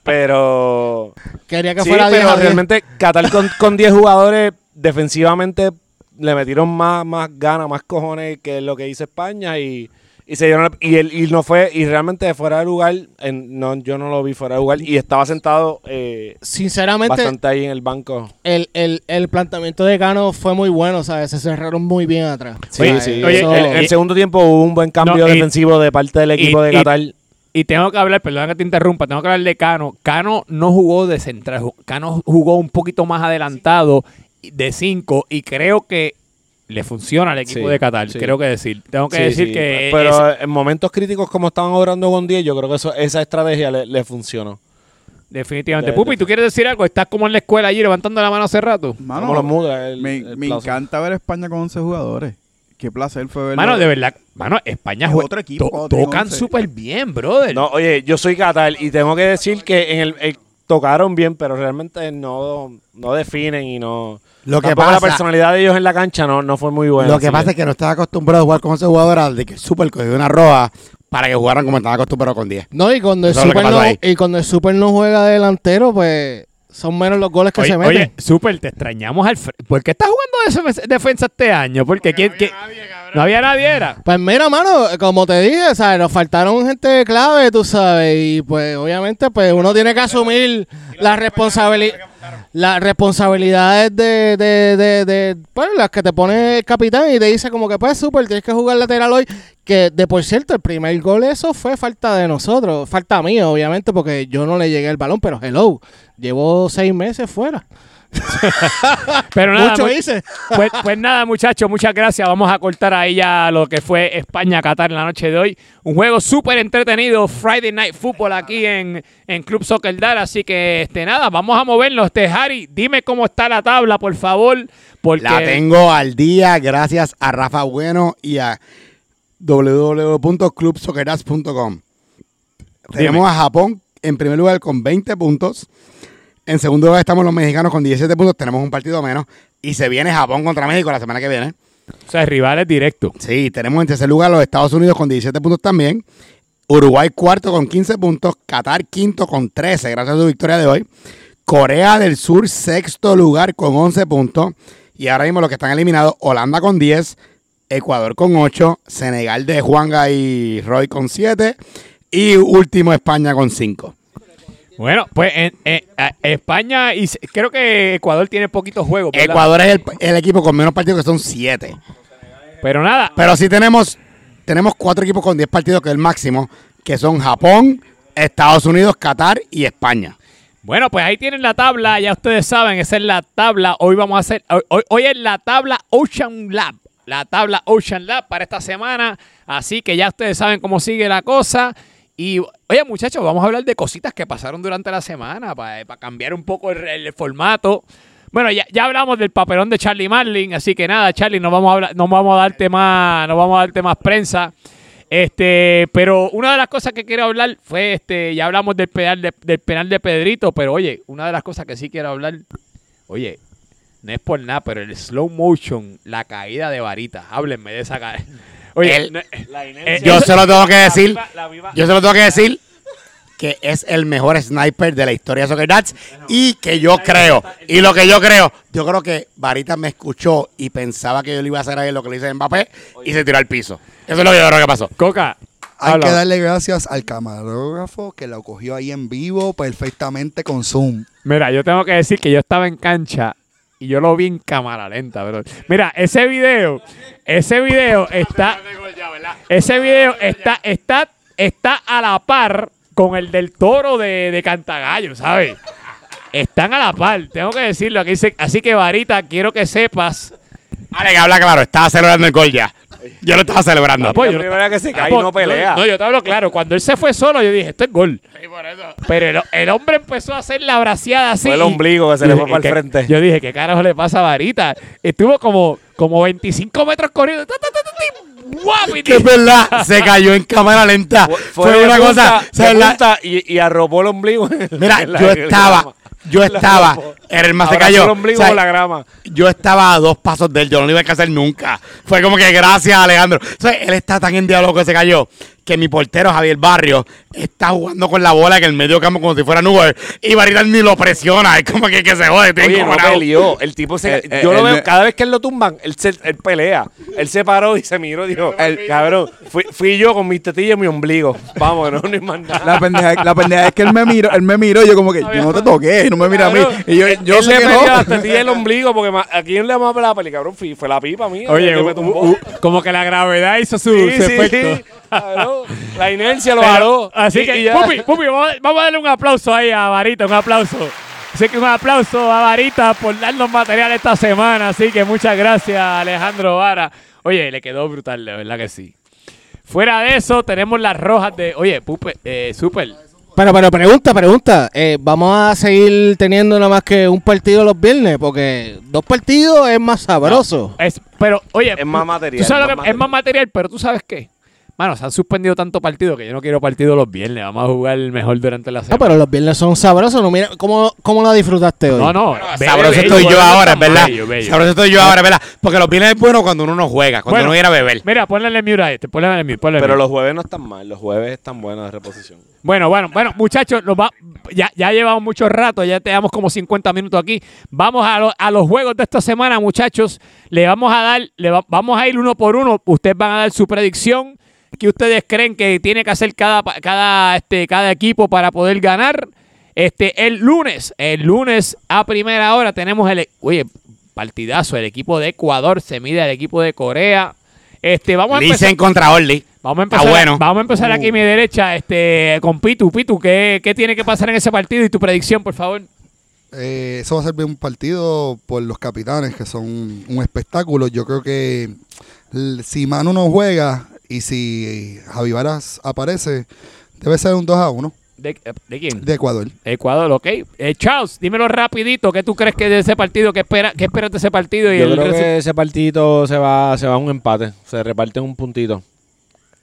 pero... Quería que Sí, fuera 10 pero a 10. realmente Qatar con, con 10 jugadores defensivamente le metieron más, más ganas, más cojones que lo que hizo España y, y se dieron y, el, y no fue y realmente fuera de lugar en- no yo no lo vi fuera de lugar y estaba sentado eh, Sinceramente, bastante ahí en el banco. el, el, el planteamiento de Gano fue muy bueno, ¿sabes? Se cerraron muy bien atrás. Sí, Oye, sí. oye, Eso- el, el segundo tiempo hubo un buen cambio No, y- defensivo de parte del equipo y- de Qatar. Y tengo que hablar, perdona que te interrumpa, tengo que hablar de Cano. Cano no jugó de central, Cano jugó un poquito más adelantado de 5 y creo que le funciona al equipo Sí, de Qatar, sí. creo que decir. Tengo que Sí, decir sí, que pero es- en momentos críticos como estaban obrando con 10, yo creo que eso, esa estrategia le, le funcionó. definitivamente. de- Pupi, de- ¿tú quieres decir algo? Estás como en la escuela allí levantando la mano hace rato. Mano, los el- me, el me plazo. encanta ver España con 11 jugadores. Qué placer fue verlo. Mano, de verdad, mano, España Es jue- otro equipo to- tocan 11. súper bien, brother. No, oye, yo soy Qatar y tengo que decir que en el, el- tocaron bien, pero realmente no, no definen y no. Lo que tampoco la pasa- personalidad de ellos en la cancha no, no fue muy buena. Lo que pasa es que no estaba acostumbrado a jugar con ese jugador de que el Super cogió una roja para que jugaran como estaban acostumbrados con 10. No, y cuando, el Eso Super no, ahí. y cuando el Super no juega delantero, pues son menos los goles que Oye, se meten. oye, súper, te extrañamos al ¿Por qué estás jugando de defensa este año? Porque ¿quién- quién- no había nadie, era. Pues mira, mano, como te dije, ¿sabes? Nos faltaron gente clave, tú sabes, y pues obviamente pues uno tiene que asumir la responsabilidad las responsabilidades de, de, de, de, pues, las que te pone el capitán y te dice como que pues súper, tienes que jugar lateral hoy, que de por cierto el primer gol eso fue falta de nosotros, falta mía obviamente porque yo no le llegué el balón, pero hello, llevo seis meses fuera. (laughs) Pero nada, Mucho mu- hice. Pues, pues nada, muchachos, muchas gracias. Vamos a cortar ahí ya lo que fue España-Qatar en la noche de hoy. Un juego súper entretenido, Friday Night Football aquí en, en Club Soccer Dar. Así que, este, nada, vamos a movernos. Este, Harry, dime cómo está la tabla, por favor. Porque La tengo al día gracias a Rafa Bueno y a www.clubsocceras.com. Tenemos a Japón en primer lugar con 20 puntos. En segundo lugar estamos los mexicanos con 17 puntos. Tenemos un partido menos. Y se viene Japón contra México la semana que viene. O sea, rivales directos. Sí, tenemos en tercer lugar los Estados Unidos con 17 puntos también. Uruguay cuarto con 15 puntos. Qatar quinto con 13, gracias a su victoria de hoy. Corea del Sur sexto lugar con 11 puntos. Y ahora mismo los que están eliminados, Holanda con 10, Ecuador con 8, Senegal de Juanga y Roy con 7 y último España con 5. Bueno, pues en, España y creo que Ecuador tiene poquitos juegos. ¿verdad? Ecuador es el, el equipo con menos partidos que son 7. Pero nada, Pero sí tenemos, tenemos cuatro equipos con 10 partidos, que es el máximo, que son Japón, Estados Unidos, Qatar y España. Bueno, pues ahí tienen la tabla, ya ustedes saben, esa es la tabla. Hoy vamos a hacer, hoy- hoy es la tabla Ocean Lab, la tabla Ocean Lab para esta semana. Así que ya ustedes saben cómo sigue la cosa. Y, oye, muchachos, vamos a hablar de cositas que pasaron durante la semana para, cambiar un poco el, formato. Bueno, ya, ya hablamos del papelón de Charlie Marlin, así que nada, Charlie, no vamos a hablar, no vamos a darte más, no vamos a darte más prensa. Este, pero una de las cosas que quiero hablar fue, este, ya hablamos del penal de, del de Pedrito, pero oye, una de las cosas que sí quiero hablar, oye, no es por nada, pero el slow motion, la caída de varita, háblenme de esa caída. Oye, El- no- Eh, Yo se lo tengo que decir. La viva- la viva- Yo se lo tengo que decir que es el mejor sniper de la historia de Soccer Dats y que yo creo, y lo que yo creo, yo creo que Varita me escuchó y pensaba que yo le iba a hacer a él lo que le hice a Mbappé y se tiró al piso. Eso es lo que yo creo que pasó. Coca, Hay que darle gracias al camarógrafo que lo cogió ahí en vivo perfectamente con Zoom. Mira, yo tengo que decir que yo estaba en cancha y yo lo vi en cámara lenta, bro. Mira, ese video, ese video está, ese video está, está, está a la par con el del toro de, de Cantagallo, ¿sabes? Están a la par, tengo que decirlo. Aquí así que Varita, quiero que sepas. Ale, que habla claro, estaba celebrando el gol ya. Yo lo estaba celebrando. Ah, pues, la yo- primera que se cae Ah, y pues, no pelea. No, yo te hablo claro. Cuando él se fue solo, yo dije, esto es gol. Pero el, el hombre empezó a hacer la braceada así. Fue el ombligo que se le fue para el ¿qué- frente. Yo dije, ¿qué carajo le pasa a Varita? Estuvo como, como 25 metros corriendo. Que es verdad, se cayó en cámara lenta. Fue, una punta, cosa. de ¿sabes la- punta y, y arropó el ombligo. Mira, (laughs) la- yo estaba, yo La estaba, arropó. el más se cayó. el ombligo O sea, la grama. Yo estaba a dos pasos de él, yo no lo iba a alcanzar nunca. Fue como que gracias, Alejandro. O sea, él está tan en diálogo que se cayó que mi portero, Javier Barrio, está jugando con la bola en el medio campo como si fuera Nubel y Varita ni lo presiona. Es como que, que se jode, Oye, no peleó. El tipo se. Eh, eh, yo lo veo, me- cada vez que él lo tumban, él, se, él pelea. Él se paró y se miró y dijo: Cabrón, fui, fui yo con mis tetillas y mi ombligo. Vamos, no, no hay más nada. La pendeja, la pendeja es que él me miró, él me miró y yo como que yo no te toqué, no me mira a mí. Y yo, yo sé y el ombligo porque a quién le vamos a pelar la peli, cabrón. Fue la pipa mía. Oye, u- u- como que la gravedad hizo su, Sí, su sí, efecto. cabrón. La inercia lo jaló. Así Y- que, y Pupi, Pupi, vamos, a- vamos a darle un aplauso ahí a Varita, un aplauso. Así que un aplauso a Varita por darnos material esta semana. Así que muchas gracias, Alejandro Vara. Oye, le quedó brutal, de verdad que sí. Fuera de eso, tenemos las rojas de. Oye, Pupe, eh, super. Pero, pero pregunta, pregunta. eh, ¿Vamos a seguir teniendo nada más que un partido los viernes? Porque dos partidos es más sabroso. Es, pero, oye, Es más tú- material, tú sabes más lo que- es más material, pero tú sabes qué. Mano, se han suspendido tanto partido que yo no quiero partido los viernes. Vamos a jugar mejor durante la No, semana. pero los viernes son sabrosos. No, mira, ¿cómo, ¿Cómo lo disfrutaste hoy? No, no. be- Sabroso bello, estoy yo ahora, verdad. bello, bello. Sabroso estoy yo ahora, es verdad. Porque los bienes es bueno cuando uno no juega, cuando Bueno, uno viene a beber. Mira, ponle el mute a este, ponle el mute, ponle Pero mute. los jueves no están mal. Los jueves están buenos de reposición. Bueno, bueno, bueno, muchachos, nos va- ya, ya llevamos mucho rato, ya tenemos como 50 minutos aquí. Vamos a, lo- a los juegos de esta semana, muchachos. Le vamos a dar, le va- vamos a ir uno por uno. Ustedes van a dar su predicción. ¿Qué ustedes creen que tiene que hacer cada, cada, este, cada equipo para poder ganar? Este, el lunes, el lunes a primera hora tenemos el, oye, partidazo. El equipo de Ecuador se mide al equipo de Corea. Este, vamos a empezar. Licen contra Orly. Vamos a empezar, bueno. vamos a empezar aquí a mi derecha este, con Pitu. Pitu, ¿qué, ¿qué tiene que pasar en ese partido y tu predicción, por favor? Eh, eso va a ser bien un partido por los capitanes, que son un espectáculo. Yo creo que si Manu no juega y si Javi Varas aparece, debe ser un 2 a 1 ¿De, de quién? de Ecuador. Ecuador, ok. Eh, Charles, dímelo rapidito. ¿Qué tú crees que de ese partido? ¿Qué, espera, qué esperas de ese partido? Y Yo el creo que ese partidito se va, se va a un empate. Se reparten un puntito.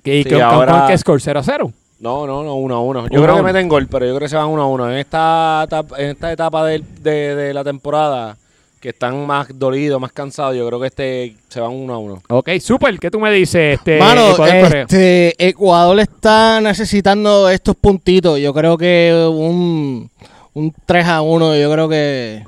¿Y sí, con- ahora- qué score? ¿0 a 0? No, no, no, uno a uno. Yo Uno creo que meten gol, pero yo creo que se van uno a uno. En esta etapa, en esta etapa del- de, de la temporada, que están más dolidos, más cansados, yo creo que este se van uno a uno. Ok, super. ¿Qué tú me dices? Este, Mano, Ecuador, este, Ecuador está necesitando estos puntitos. Yo creo que un, un 3 a 1, yo creo que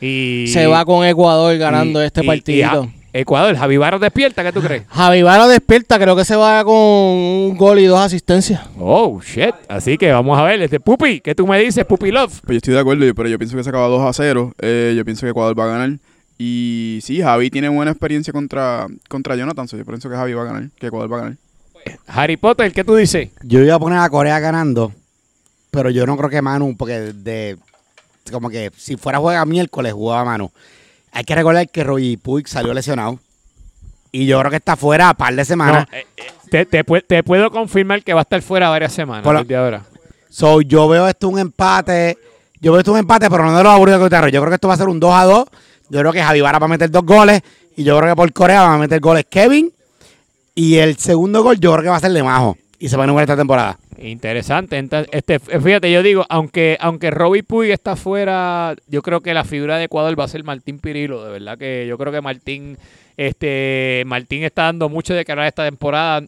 Y, se va con Ecuador ganando y- este y-. Ja- Ecuador, Javi Barros despierta, ¿qué tú crees? (laughs) Javi Vara despierta, creo que se va con un gol y dos asistencias. Oh, shit. Así que vamos a ver. Este, Pupi, ¿qué tú me dices? Pupi Love. Pues yo estoy de acuerdo, pero yo pienso que se acaba 2 a 0. Eh, yo pienso que Ecuador va a ganar. Y sí, Javi tiene buena experiencia contra, contra Jonathan. so yo pienso que Javi va a ganar, que Ecuador va a ganar. Harry Potter, ¿qué tú dices? Yo iba a poner a Corea ganando, pero yo no creo que Manu, porque de como que si fuera juega miércoles, jugaba Manu. Hay que recordar que Roy Puig salió lesionado. Y yo creo que está fuera a par de semanas. No, eh, eh, te, te pu- te puedo confirmar que va a estar fuera varias semanas. Por la- desde ahora. So, yo veo esto un empate. Yo veo esto un empate, pero no de los aburridos que. Yo creo que esto va a ser un 2 a 2. Yo creo que Javi Vara va a meter dos goles. Y yo creo que por Corea van a meter goles Kevin. Y el segundo gol yo creo que va a ser de Majo. Y se va a inaugurar esta temporada. Interesante. Entonces, este, fíjate, yo digo, aunque, aunque Robbie Puig está fuera, yo creo que la figura de Ecuador va a ser Martín Pirilo. De verdad que yo creo que Martín, este, Martín está dando mucho de hablar esta temporada.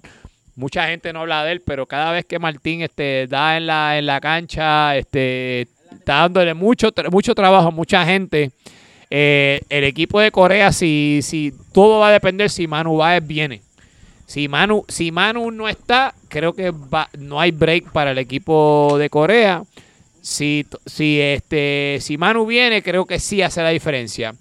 Mucha gente no habla de él, pero cada vez que Martín este, da en la, en la cancha, este, está dándole mucho, mucho trabajo a mucha gente. Eh, el equipo de Corea, si, si todo va a depender si Manu Baez viene. Si Manu, si Manu no está, creo que no hay break para el equipo de Corea. Si, si, este, si Manu viene, creo que sí hace la diferencia.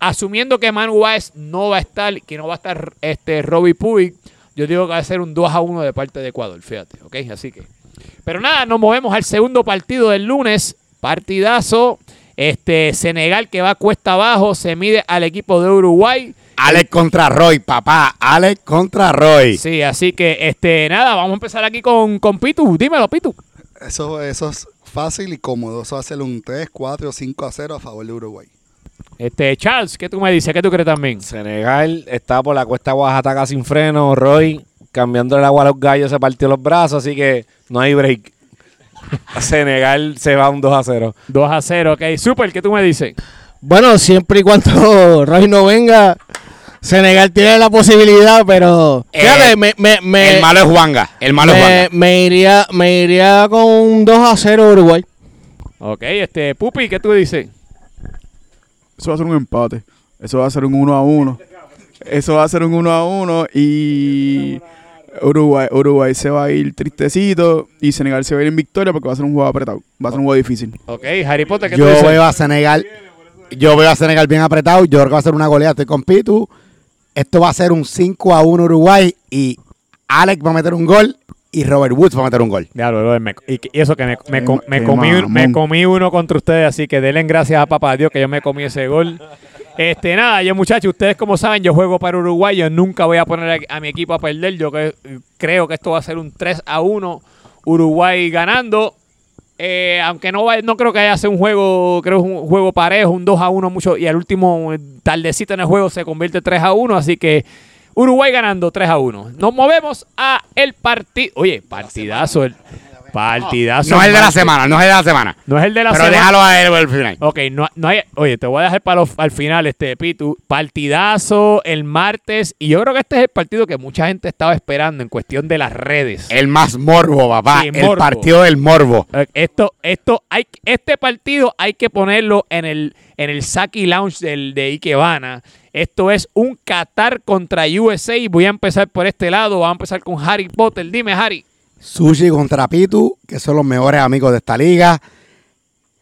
Asumiendo que Manu Baez no va a estar, que no va a estar este Robbie Puig, yo digo que va a ser un 2 a 1 de parte de Ecuador, fíjate, ¿ok? Así que. Pero nada, nos movemos al segundo partido del lunes. Partidazo. Este, Senegal que va cuesta abajo, se mide al equipo de Uruguay. Alex contra Roy, papá. Alex contra Roy. Sí, así que este nada, vamos a empezar aquí con, con Pitu. Dímelo, Pitu. Eso, eso es fácil y cómodo. Eso va a ser un 3, 4 o 5 a 0 a favor de Uruguay. Este, Charles, ¿qué tú me dices? ¿Qué tú crees también? Senegal está por la cuesta Oaxaca sin freno. Roy cambiando el agua a los gallos se partió los brazos, así que no hay break. (laughs) Senegal se va un 2 a 0. 2 a 0, ok. Super, ¿qué tú me dices? Bueno, siempre y cuando (laughs) Roy no venga, Senegal tiene la posibilidad, pero Eh, fíjate, me, me, me, el malo es Juanga. El malo es Juanga. me iría, me iría con un 2 a 0 Uruguay. Ok, este, Pupi, ¿qué tú dices? Eso va a ser un empate. Eso va a ser un 1 a 1. Eso va a ser un 1 a 1 y Uruguay, Uruguay se va a ir tristecito y Senegal se va a ir en victoria porque va a ser un juego apretado. Va a ser un juego difícil. Ok, Harry Potter, ¿qué Yo tú dices? veo a Senegal. Yo veo a Senegal bien apretado. Yo creo que va a ser una goleada. Estoy con Pitu. Esto va a ser un 5 a 1 Uruguay. Y Alex va a meter un gol. Y Robert Woods va a meter un gol. Diablo, brother, me- y, y eso que me, com- comí, me comí uno contra ustedes, así que denle gracias a papá Dios que yo me comí ese gol. Este, nada, yo muchachos, ustedes como saben, yo juego para Uruguay, yo nunca voy a poner a, a mi equipo a perder, yo que, creo que esto va a ser un 3 a 1, Uruguay ganando. Eh, aunque no no creo que haya sido un juego, creo un juego parejo, un 2 a 1 mucho, y al último eh, tardecito en el juego se convierte 3 a 1, así que Uruguay ganando 3 a 1. Nos movemos a el partido. Oye, partidazo. El, partidazo. No es el de la semana, no es el de la semana. No es el de la Pero semana. déjalo a él al final. Ok, no, no hay. Oye, te voy a dejar para los- al final, este Pitu. Partidazo el martes. Y yo creo que este es el partido que mucha gente estaba esperando en cuestión de las redes. El más morbo, papá. Sí, el morbo. partido del morbo. Esto, esto, hay, este partido hay que ponerlo en el, en el Saki Lounge del, de Ikebana. Esto es un Qatar contra USA. Voy a empezar por este lado. Vamos a empezar con Harry Potter. Dime, Harry. Sushi contra Pitu, que son los mejores amigos de esta liga.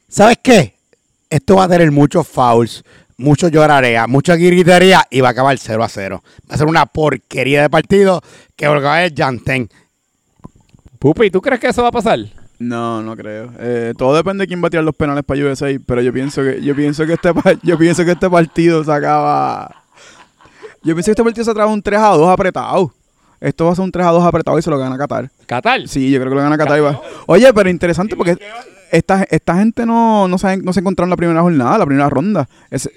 ¿Sabes qué? Esto va a tener muchos fouls, mucho llorarea, mucha gritería y va a acabar 0 a 0. Va a ser una porquería de partido que va a es Yantén. Pupi, ¿tú crees que eso va a pasar? No, no creo. Eh, todo depende de quién va a tirar los penales para USA, pero yo pienso que yo pienso que este yo pienso que este partido se acaba Yo pienso que este partido se acaba un 3 a 2 apretado. Esto va a ser un 3 a 2 apretado y se lo gana Qatar. Qatar. Sí, yo creo que lo gana Qatar. y va- Oye, pero interesante porque esta, esta gente no, no, se, no se encontraron en la primera jornada, la primera ronda. Se-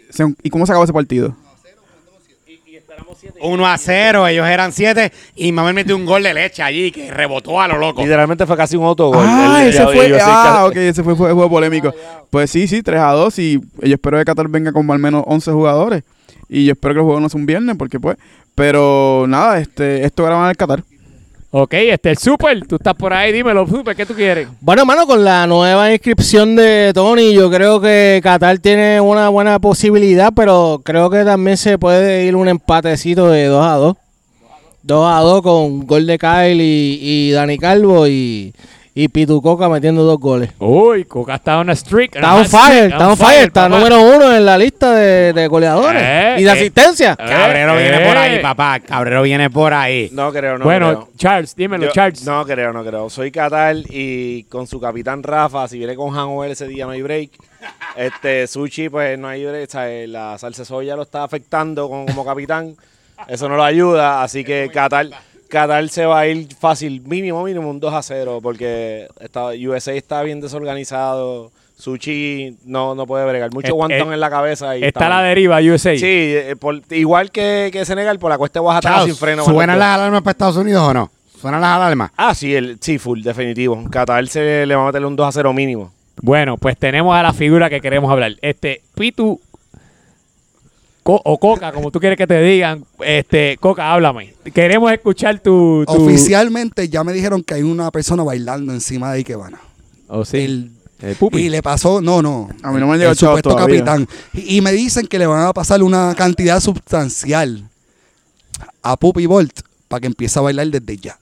¿Y cómo se acabó ese partido? 1 a 0, ellos eran 7 y Mamel metió un gol de leche allí que rebotó a lo loco. Literalmente fue casi un autogol. Ah, El- ese el- fue. Ah, ok, ese fue, fue juego polémico. Pues sí, sí, 3 a 2 y yo espero que Qatar venga con al menos 11 jugadores. Y yo espero que el juego no sea un viernes porque pues... Pero nada, este, esto graban en el Qatar. Ok, este el Super. Tú estás por ahí. Dímelo, Super. ¿Qué tú quieres? Bueno, hermano, con la nueva inscripción de Tony, yo creo que Qatar tiene una buena posibilidad, pero creo que también se puede ir un empatecito de 2 a 2. 2 a 2 con gol de Kyle y, y Dani Calvo y, Y Pitu Coca metiendo dos goles. Uy, Coca está on a streak. Está on fire, está on fire, está número uno en la lista de, de goleadores Eh, y de eh. asistencia. Cabrero Eh, viene por ahí, eh. papá. Cabrero viene por ahí. No creo, no bueno, creo. Charles, dímelo, Yo- Charles. No creo, no creo. Soy Qatar y con su capitán Rafa, si viene con hangover ese día no hay break. (laughs) Este, Sushi, pues no hay break. ¿sabes? La salsa de soya lo está afectando con- como capitán. Eso no lo ayuda, así que Qatar, Qatar se va a ir fácil, mínimo, mínimo un 2 a 0, porque está, USA está bien desorganizado. Sushi no, no puede bregar. Mucho guantón en la cabeza. Y Está a la deriva, USA. Sí, eh, por- igual que, que Senegal, por la cuesta de Oaxaca sin freno. ¿Suenan las dos. alarmas para Estados Unidos o no? ¿Suenan las alarmas? Ah, sí, el, sí, full, definitivo. Qatar se le va a meterle un 2 a 0 mínimo. Bueno, pues tenemos a la figura que queremos hablar. Este, Pitu Co- o Coca, como tú quieres que te digan. Este, Coca, háblame. Queremos escuchar tu... tu- Oficialmente ya me dijeron que hay una persona bailando encima de Ikebana. Oh, sí. El- El pupi. Y le pasó, no, no. A mí no me han llegado el supuesto todavía. capitán. Y, y me dicen que le van a pasar una cantidad sustancial a Puppy Bolt para que empiece a bailar desde ya.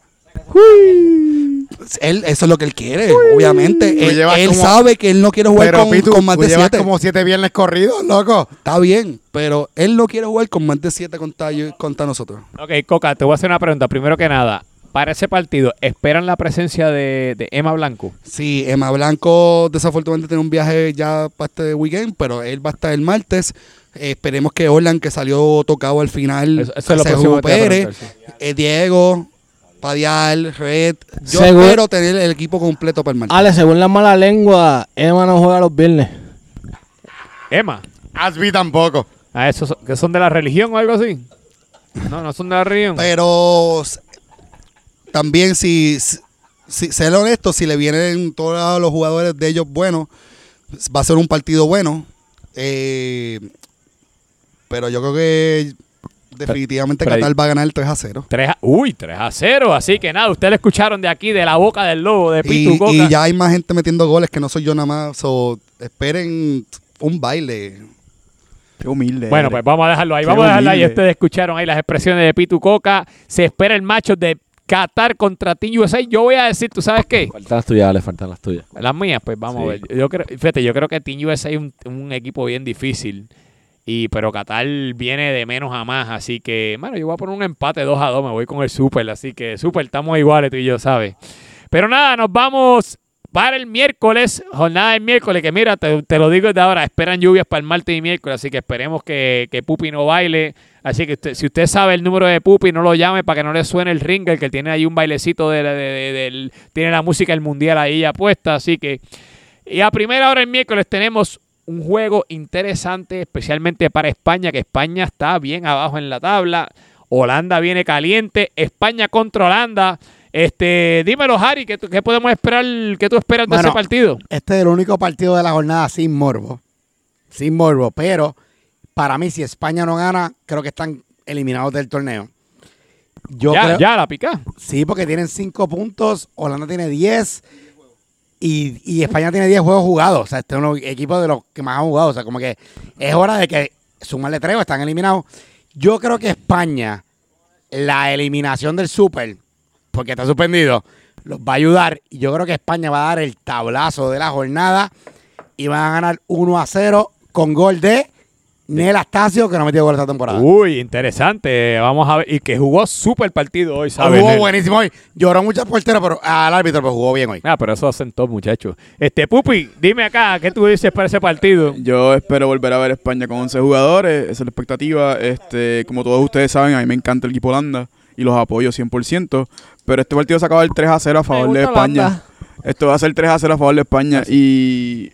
Él, eso es lo que él quiere, obviamente. Él, llevas él como- sabe que él no quiere jugar Pero con, Pitu, con más de llevas siete. como siete viernes corridos, loco. Está bien, pero él no quiere jugar con más de siete contra, yo- contra nosotros. Ok, Coca, te voy a hacer una pregunta. Primero que nada, para ese partido, ¿esperan la presencia de, de Emma Blanco? Sí, Emma Blanco desafortunadamente tiene un viaje ya para este weekend, pero él va a estar el martes. Eh, esperemos que Orlan, que salió tocado al final, Eso- eso es lo se recupere. Eh, Diego, Padial, Red. Yo Seguro- espero tener el equipo completo para el martes. Ale, según la mala lengua, Emma no juega los viernes. Emma. Asby tampoco. ¿A esos que son de la religión o algo así? No, no son de la religión. Pero también, si, si, si- ser honesto, si le vienen todos los jugadores de ellos buenos, va a ser un partido bueno. Eh, pero yo creo que definitivamente pero ahí- Qatar va a ganar 3 a 0. 3 a, uy, 3 a 0. Así que nada, ustedes lo escucharon de aquí, de la boca del lobo, de Pitu Y, Coca. y ya hay más gente metiendo goles que no soy yo nada más. So, esperen un baile. Qué humilde. Bueno, pues vamos a dejarlo ahí. Qué Vamos a dejarlo ahí. humilde. Ustedes escucharon ahí las expresiones de Pitu Coca. Se espera el macho de Qatar contra Team USA. Yo voy a decir, ¿tú sabes qué? Faltan las tuyas, le faltan las tuyas. Las mías, pues vamos Sí. a ver. Yo creo, fíjate, yo creo que Team USA es un, un equipo bien difícil. Y, pero Qatar viene de menos a más. Así que, bueno, yo voy a poner un empate 2 a 2. Me voy con el Super. Así que, Super, estamos iguales tú y yo, ¿sabes? Pero nada, nos vamos para el miércoles. Jornada del miércoles. Que mira, te, te lo digo desde ahora. Esperan lluvias para el martes y miércoles. Así que esperemos que, que Pupi no baile. Así que usted- si usted sabe el número de Pupi, no lo llame para que no le suene el ringer. Que tiene ahí un bailecito de, de- de-. Tiene la música del mundial ahí ya puesta. Así que. Y a primera hora el miércoles tenemos un juego interesante, especialmente para España, que España está bien abajo en la tabla. Holanda viene caliente. España contra Holanda. Este, dímelo, Harry, ¿qué, podemos esperar? ¿Qué tú esperas de Bueno, ese partido? Este es el único partido de la jornada sin morbo. Sin morbo. Pero para mí, si España no gana, creo que están eliminados del torneo. Yo ya, creo, ya, la pica. Sí, porque tienen cinco puntos, Holanda tiene 10 y, España tiene 10 juegos jugados. O sea, este es uno equipo de los que más han jugado. O sea, como que es hora de que sumarle tres o están eliminados. Yo creo que España, la eliminación del Super, porque está suspendido, los va a ayudar. Y yo creo que España va a dar el tablazo de la jornada y van a ganar 1 a 0 con gol de Nel Astacio, que no metió gol esta temporada. Uy, interesante. Vamos a ver. Y que jugó súper partido hoy, ¿sabes? jugó Nel? buenísimo hoy. Lloró muchas porteras pero, al árbitro, pero jugó bien hoy. Ah, pero eso hacen todos, muchachos. Este, Pupi, dime acá, ¿qué tú dices para ese partido? Yo espero volver a ver España con 11 jugadores, esa es la expectativa. Este, como todos ustedes saben, a mí me encanta el equipo Holanda y los apoyo 100%, pero este partido se acaba el 3 a 0 a favor de España. Holanda. Esto va a ser 3 a 0 a favor de España y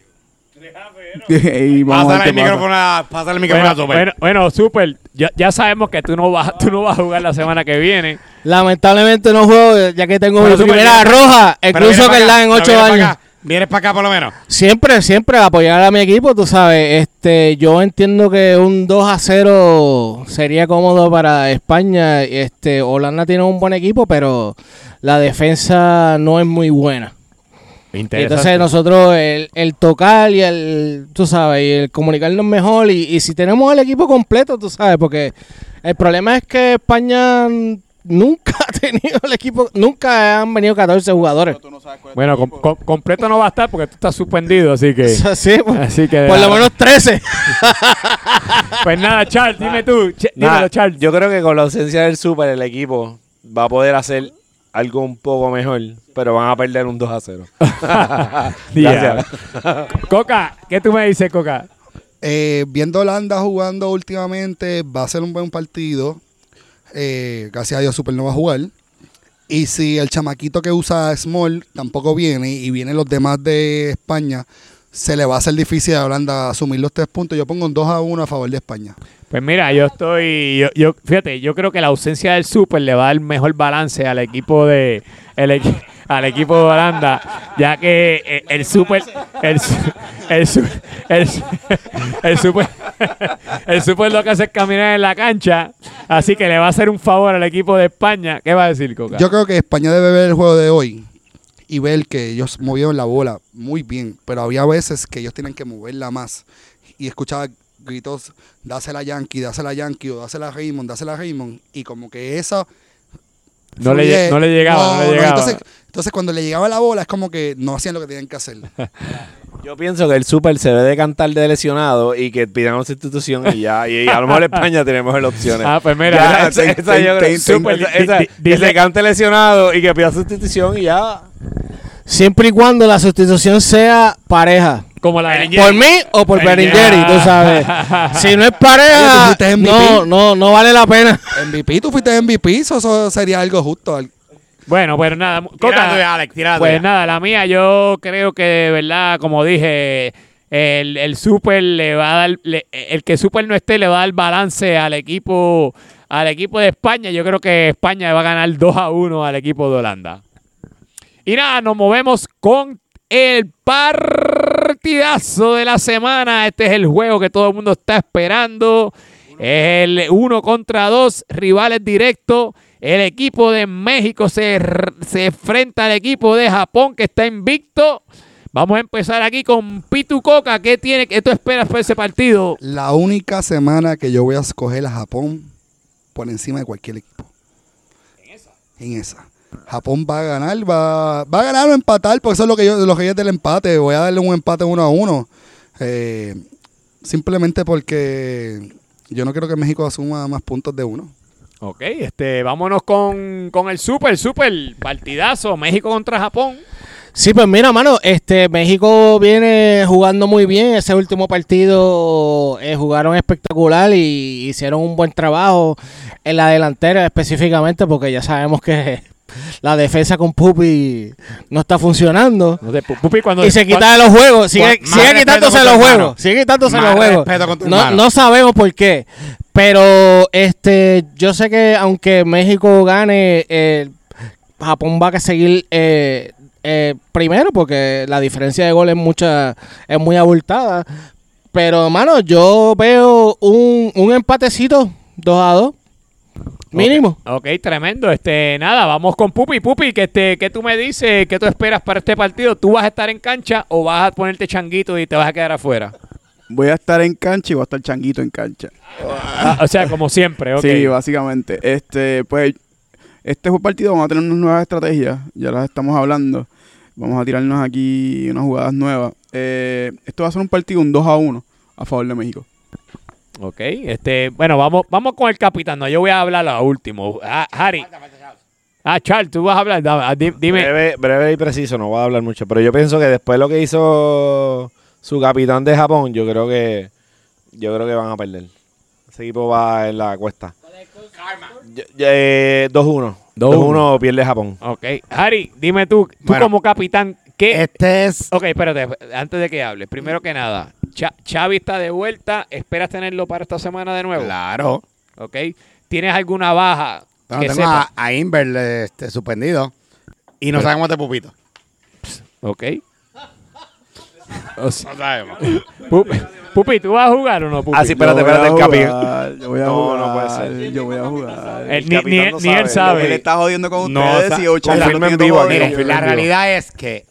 (laughs) y vamos Pásale el micrófono a, pásale el micrófono a Bueno, Super. bueno, bueno, Super, ya, ya sabemos que tú no, vas, tú no vas a jugar la semana que viene. Lamentablemente no juego, ya que tengo Pero mi tú primera roja, Pero vienes que pa' la acá, en pero ocho años. acá. Vienes para acá por lo menos. Siempre, siempre apoyar a mi equipo, tú sabes. Este, yo entiendo que un 2 a 0 sería cómodo para España. Este, Holanda tiene un buen equipo, pero la defensa no es muy buena. Entonces nosotros el, el tocar y el, tú sabes, y el comunicarnos mejor y, y si tenemos el equipo completo, tú sabes, porque el problema es que España nunca (laughs) ha tenido el equipo, nunca han venido 14 jugadores. Bueno, com- com- completo no va a estar porque tú estás suspendido, así que. (laughs) Sí, pues, Así que. por lo menos 13. (laughs) Pues nada, Charles, dime tú. Ch- Nada, dímelo, Charles. yo creo que con la ausencia del Super, el equipo va a poder hacer algo un poco mejor, pero van a perder un 2 a 0. Día. (laughs) (laughs) Coca, ¿qué tú me dices, Coca? Eh, viendo Holanda jugando últimamente, va a ser un buen partido. Eh, gracias a Dios, Super no va a jugar. Y si el chamaquito que usa Small tampoco viene y vienen los demás de España, se le va a hacer difícil a Holanda asumir los tres puntos. Yo pongo un 2 a 1 a favor de España. Pues mira, yo estoy, yo, fíjate, yo creo que la ausencia del Super le va a dar mejor balance al equipo de, el al equipo de Holanda, ya que eh, el Super, el, el, el, el Super, el Super lo que hace es caminar en la cancha, así que le va a hacer un favor al equipo de España. ¿Qué va a decir Coca? Yo creo que España debe ver el juego de hoy y ver que ellos movieron la bola muy bien, pero había veces que ellos tienen que moverla más. Y escuchaba gritos, dásela a Yankee, dásela a Yankee, o dásela a Raymond, dásela a Raymond. Y como que esa... No le fluye- no le llegaba, no le llegaba. entonces, entonces cuando le llegaba la bola es como que no hacían lo que tenían que hacer. (laughs) Yo pienso que el Super se debe de cantar de lesionado y que pidan una sustitución y ya. Y a lo mejor en España tenemos las opciones. (laughs) Ah, pues mira, Ya, esa- (laughs) esa- esa yo creo- Super, esa- di- esa- di- que dice- se cante lesionado y que pida sustitución y ya. Siempre y cuando la sustitución sea pareja. Como la de Por mí o por Beringeri, tú sabes. (laughs) Si no es pareja, no, no, no vale la pena. MVP, tú fuiste MVP, eso, eso sería algo justo. Bueno, pues nada, Coca, Alex, Pues nada, la mía, yo creo que de verdad, como dije, el, el Super le va a dar, le- el que Super no esté le va a dar balance al equipo, al equipo de España. Yo creo que España va a ganar 2 a 1 al equipo de Holanda. Y nada, nos movemos con el partidazo de la semana. Este es el juego que todo el mundo está esperando. Es el uno contra dos, rivales directos. El equipo de México se, se enfrenta al equipo de Japón que está invicto. Vamos a empezar aquí con Pitu Coca. ¿Qué tiene? ¿Qué tú esperas para ese partido? La única semana que yo voy a escoger a Japón por encima de cualquier equipo. ¿En esa? En esa. Japón va a ganar, va, va a ganar o empatar, porque eso es lo que yo, lo que yo es del empate. Voy a darle un empate uno a uno. Eh, simplemente porque yo no quiero que México asuma más puntos de uno. Ok, este, vámonos con, con el Super, Super, partidazo, México contra Japón. Sí, pues mira, mano, este México viene jugando muy bien. Ese último partido eh, jugaron espectacular y hicieron un buen trabajo en la delantera específicamente porque ya sabemos que la defensa con Pupi no está funcionando. No sé, Pu- Pupi, cuando Y se quita de los juegos, sigue, sigue quitándose los juegos, sigue quitándose los juegos. no sabemos por qué, pero este, yo sé que aunque México gane, eh, Japón va a seguir eh, eh, primero porque la diferencia de gol es mucha, es muy abultada. Pero, mano, yo veo un, un empatecito 2 a 2. Mínimo. Ok, tremendo. Este, nada, vamos con Pupi. Pupi, ¿qué, te, ¿qué tú me dices? ¿Qué tú esperas para este partido? ¿Tú vas a estar en cancha o vas a ponerte changuito y te vas a quedar afuera? Voy a estar en cancha y voy a estar changuito en cancha. Ah, o sea, como siempre, ok. Sí, básicamente. Este, pues, este partido vamos a tener unas nuevas estrategias. Ya las estamos hablando. Vamos a tirarnos aquí unas jugadas nuevas. Eh, esto va a ser un partido, un 2 a 1 a favor de México. Ok, este, bueno, vamos, vamos con el capitán. No, yo voy a hablar a último. Ah, Harry. Ah, Charles, tú vas a hablar. Dame, ah, di- dime. Breve, breve y preciso, no voy a hablar mucho. Pero yo pienso que después de lo que hizo su capitán de Japón, yo creo que yo creo que van a perder. Ese equipo va en la cuesta. Eh, 2-1. 2-1 pierde Japón. Ok, Harry, dime tú, tú Bueno. como capitán, ¿qué? Este es. Ok, espérate, antes de que hables. Primero que nada, Xavi está de vuelta. ¿Esperas tenerlo para esta semana de nuevo? Claro. Ok. ¿Tienes alguna baja Bueno, que tengo sepa? a, a Inver este, suspendido. Y no sabemos de Pupito. Ok. O sea, No sabemos. Pupi, Pupi, ¿tú vas a jugar o no, Pupi? Ah, sí, espérate, espérate, el capi. Yo voy a No, jugar. no puede ser. Yo voy a jugar. El ni, capitán ni- no ni él sabe. Él está jodiendo con No, ustedes y Ocho lo en vivo. Miren, la realidad es que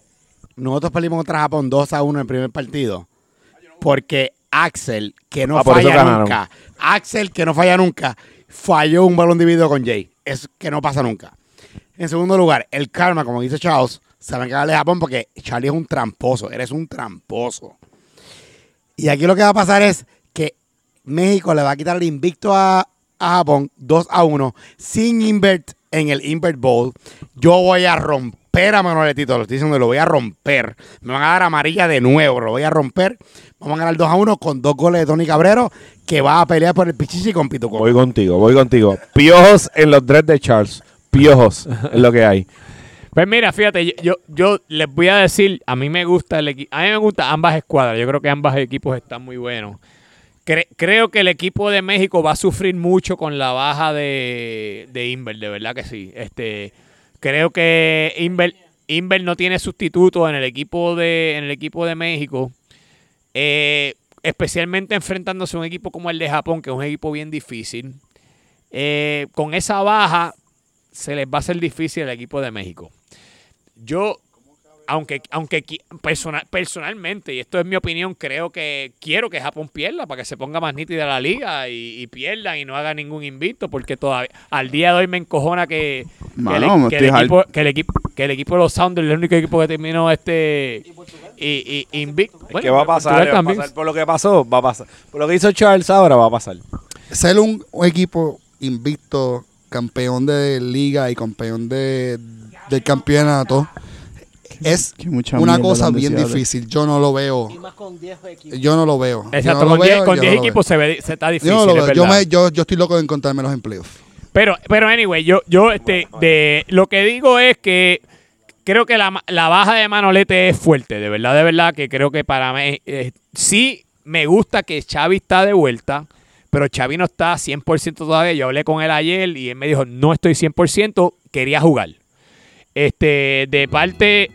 nosotros perdimos contra Japón 2 a 1 en el primer partido. Porque Axel, que no Ah, falla nunca, Axel, que no falla nunca, falló un balón dividido con Jay. es que no pasa nunca. En segundo lugar, el karma, como dice Charles, se va a encargar de Japón porque Charlie es un tramposo, eres un tramposo. Y aquí lo que va a pasar es que México le va a quitar el invicto a, a Japón 2 a 1 sin invert en el Invert Bowl. Yo voy a romper a Manuelitito, lo estoy diciendo, lo voy a romper. Me van a dar amarilla de nuevo, lo voy a romper. Vamos a ganar 2 a 1 con dos goles de Tony Cabrero, que va a pelear por el Pichichi con Pituco. Voy contigo, voy contigo. Piojos en los dreads de Charles. Piojos es lo que hay. Pues mira, fíjate, yo, yo, yo les voy a decir, a mí me gusta el equipo, a mí me gustan ambas escuadras, yo creo que ambos equipos están muy buenos. Cre- creo que el equipo de México va a sufrir mucho con la baja de, de Inver, de verdad que sí. Este, creo que Inver, Inver no tiene sustituto en el equipo de, en el equipo de México. Eh, especialmente enfrentándose a un equipo como el de Japón, que es un equipo bien difícil. Eh, con esa baja se les va a hacer difícil al equipo de México. Yo, aunque, aunque personal, personalmente, y esto es mi opinión, creo que quiero que Japón pierda para que se ponga más nítida la liga y, y pierdan y no haga ningún invicto, porque todavía al día de hoy me encojona que, que el, que el estoy equipo, que, el equipo, que el equipo de los Sounders es el único equipo que terminó este y, y, invicto. Bueno, ¿Qué va a pasar? Portugal Va a también. pasar por lo que pasó, va a pasar. Por lo que hizo Charles ahora va a pasar. Ser un, un equipo invicto, campeón de liga y campeón de, del campeonato es una cosa bien deseable. difícil. Yo no lo veo. Y más con 10 equipos. Yo no lo veo. Exacto, no con 10 veo, con yo 10 no lo equipos se, ve, se está difícil. Yo no lo es veo. Yo, verdad. me- yo, yo estoy loco de encontrármelos en playoff. Pero, pero anyway, yo, yo este, de, lo que digo es que creo que la, la baja de Manolete es fuerte, de verdad, de verdad, que creo que para mí, eh, sí me gusta que Xavi está de vuelta, pero Xavi no está 100% todavía. Yo hablé con él ayer y él me dijo, no estoy 100%, quería jugar. Este, de parte,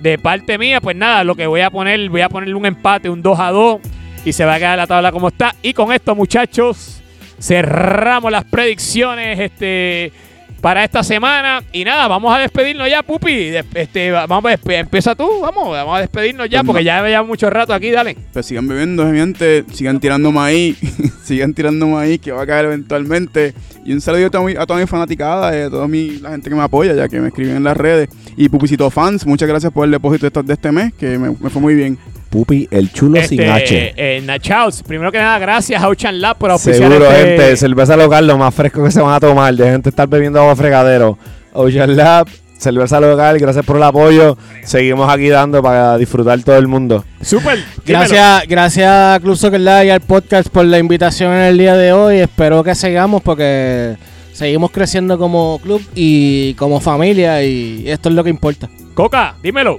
de parte mía, pues nada, lo que voy a poner, voy a ponerle un empate, un 2 a 2, y se va a quedar la tabla como está. Y con esto, muchachos, cerramos las predicciones este, para esta semana. Y nada, vamos a despedirnos ya, Pupi. Este, vamos a empieza tú, vamos, vamos a despedirnos ya, Pues porque no. ya llevamos mucho rato aquí, dale. Pues sigan bebiendo, gente, sigan tirando maíz, (laughs) sigan tirando maíz que va a caer eventualmente. Y un saludo a toda mi, fanaticada, eh, a toda mi, la gente que me apoya, ya que me escriben en las redes. Y Pupicito Fans, muchas gracias por el depósito de, este mes, que me, me fue muy bien. Pupi, el chulo Este, eh, Nachaos, primero que nada, gracias a Ocean Lab por auspiciar Seguro, este- gente. Cerveza local, lo más fresco que se van a tomar. Dejen de estar bebiendo agua fregadero. Ocean Lab, cerveza local. Gracias por el apoyo. Seguimos aquí dando para disfrutar todo el mundo. Súper. Gracias, gracias a Club Soccer Live y al podcast por la invitación en el día de hoy. Espero que sigamos porque seguimos creciendo como club y como familia y esto es lo que importa. Coca, dímelo.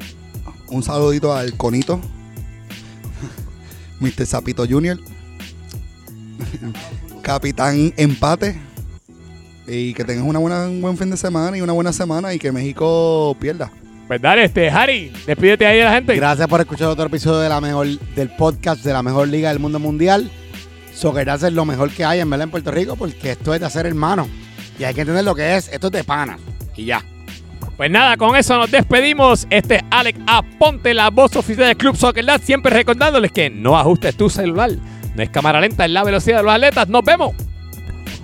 Un saludito al Conito, Mr. Zapito Jr., Capitán Empate. Y que tengas una buena, un buen fin de semana y una buena semana y que México pierda. Pues dale, este, Harry, despídete ahí de la gente. Gracias por escuchar otro episodio de la mejor, del podcast de la mejor liga del mundo mundial. Soccer Dance es lo mejor que hay en verdad en Puerto Rico porque esto es de hacer hermano. Y hay que entender lo que es. Esto es de pana. Y ya. Pues nada, con eso nos despedimos. Este es Alex Aponte, la voz oficial del Club Soccer siempre recordándoles que no ajustes tu celular. No es cámara lenta, es la velocidad de los atletas. Nos vemos.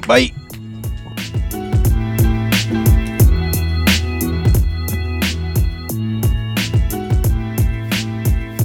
Bye.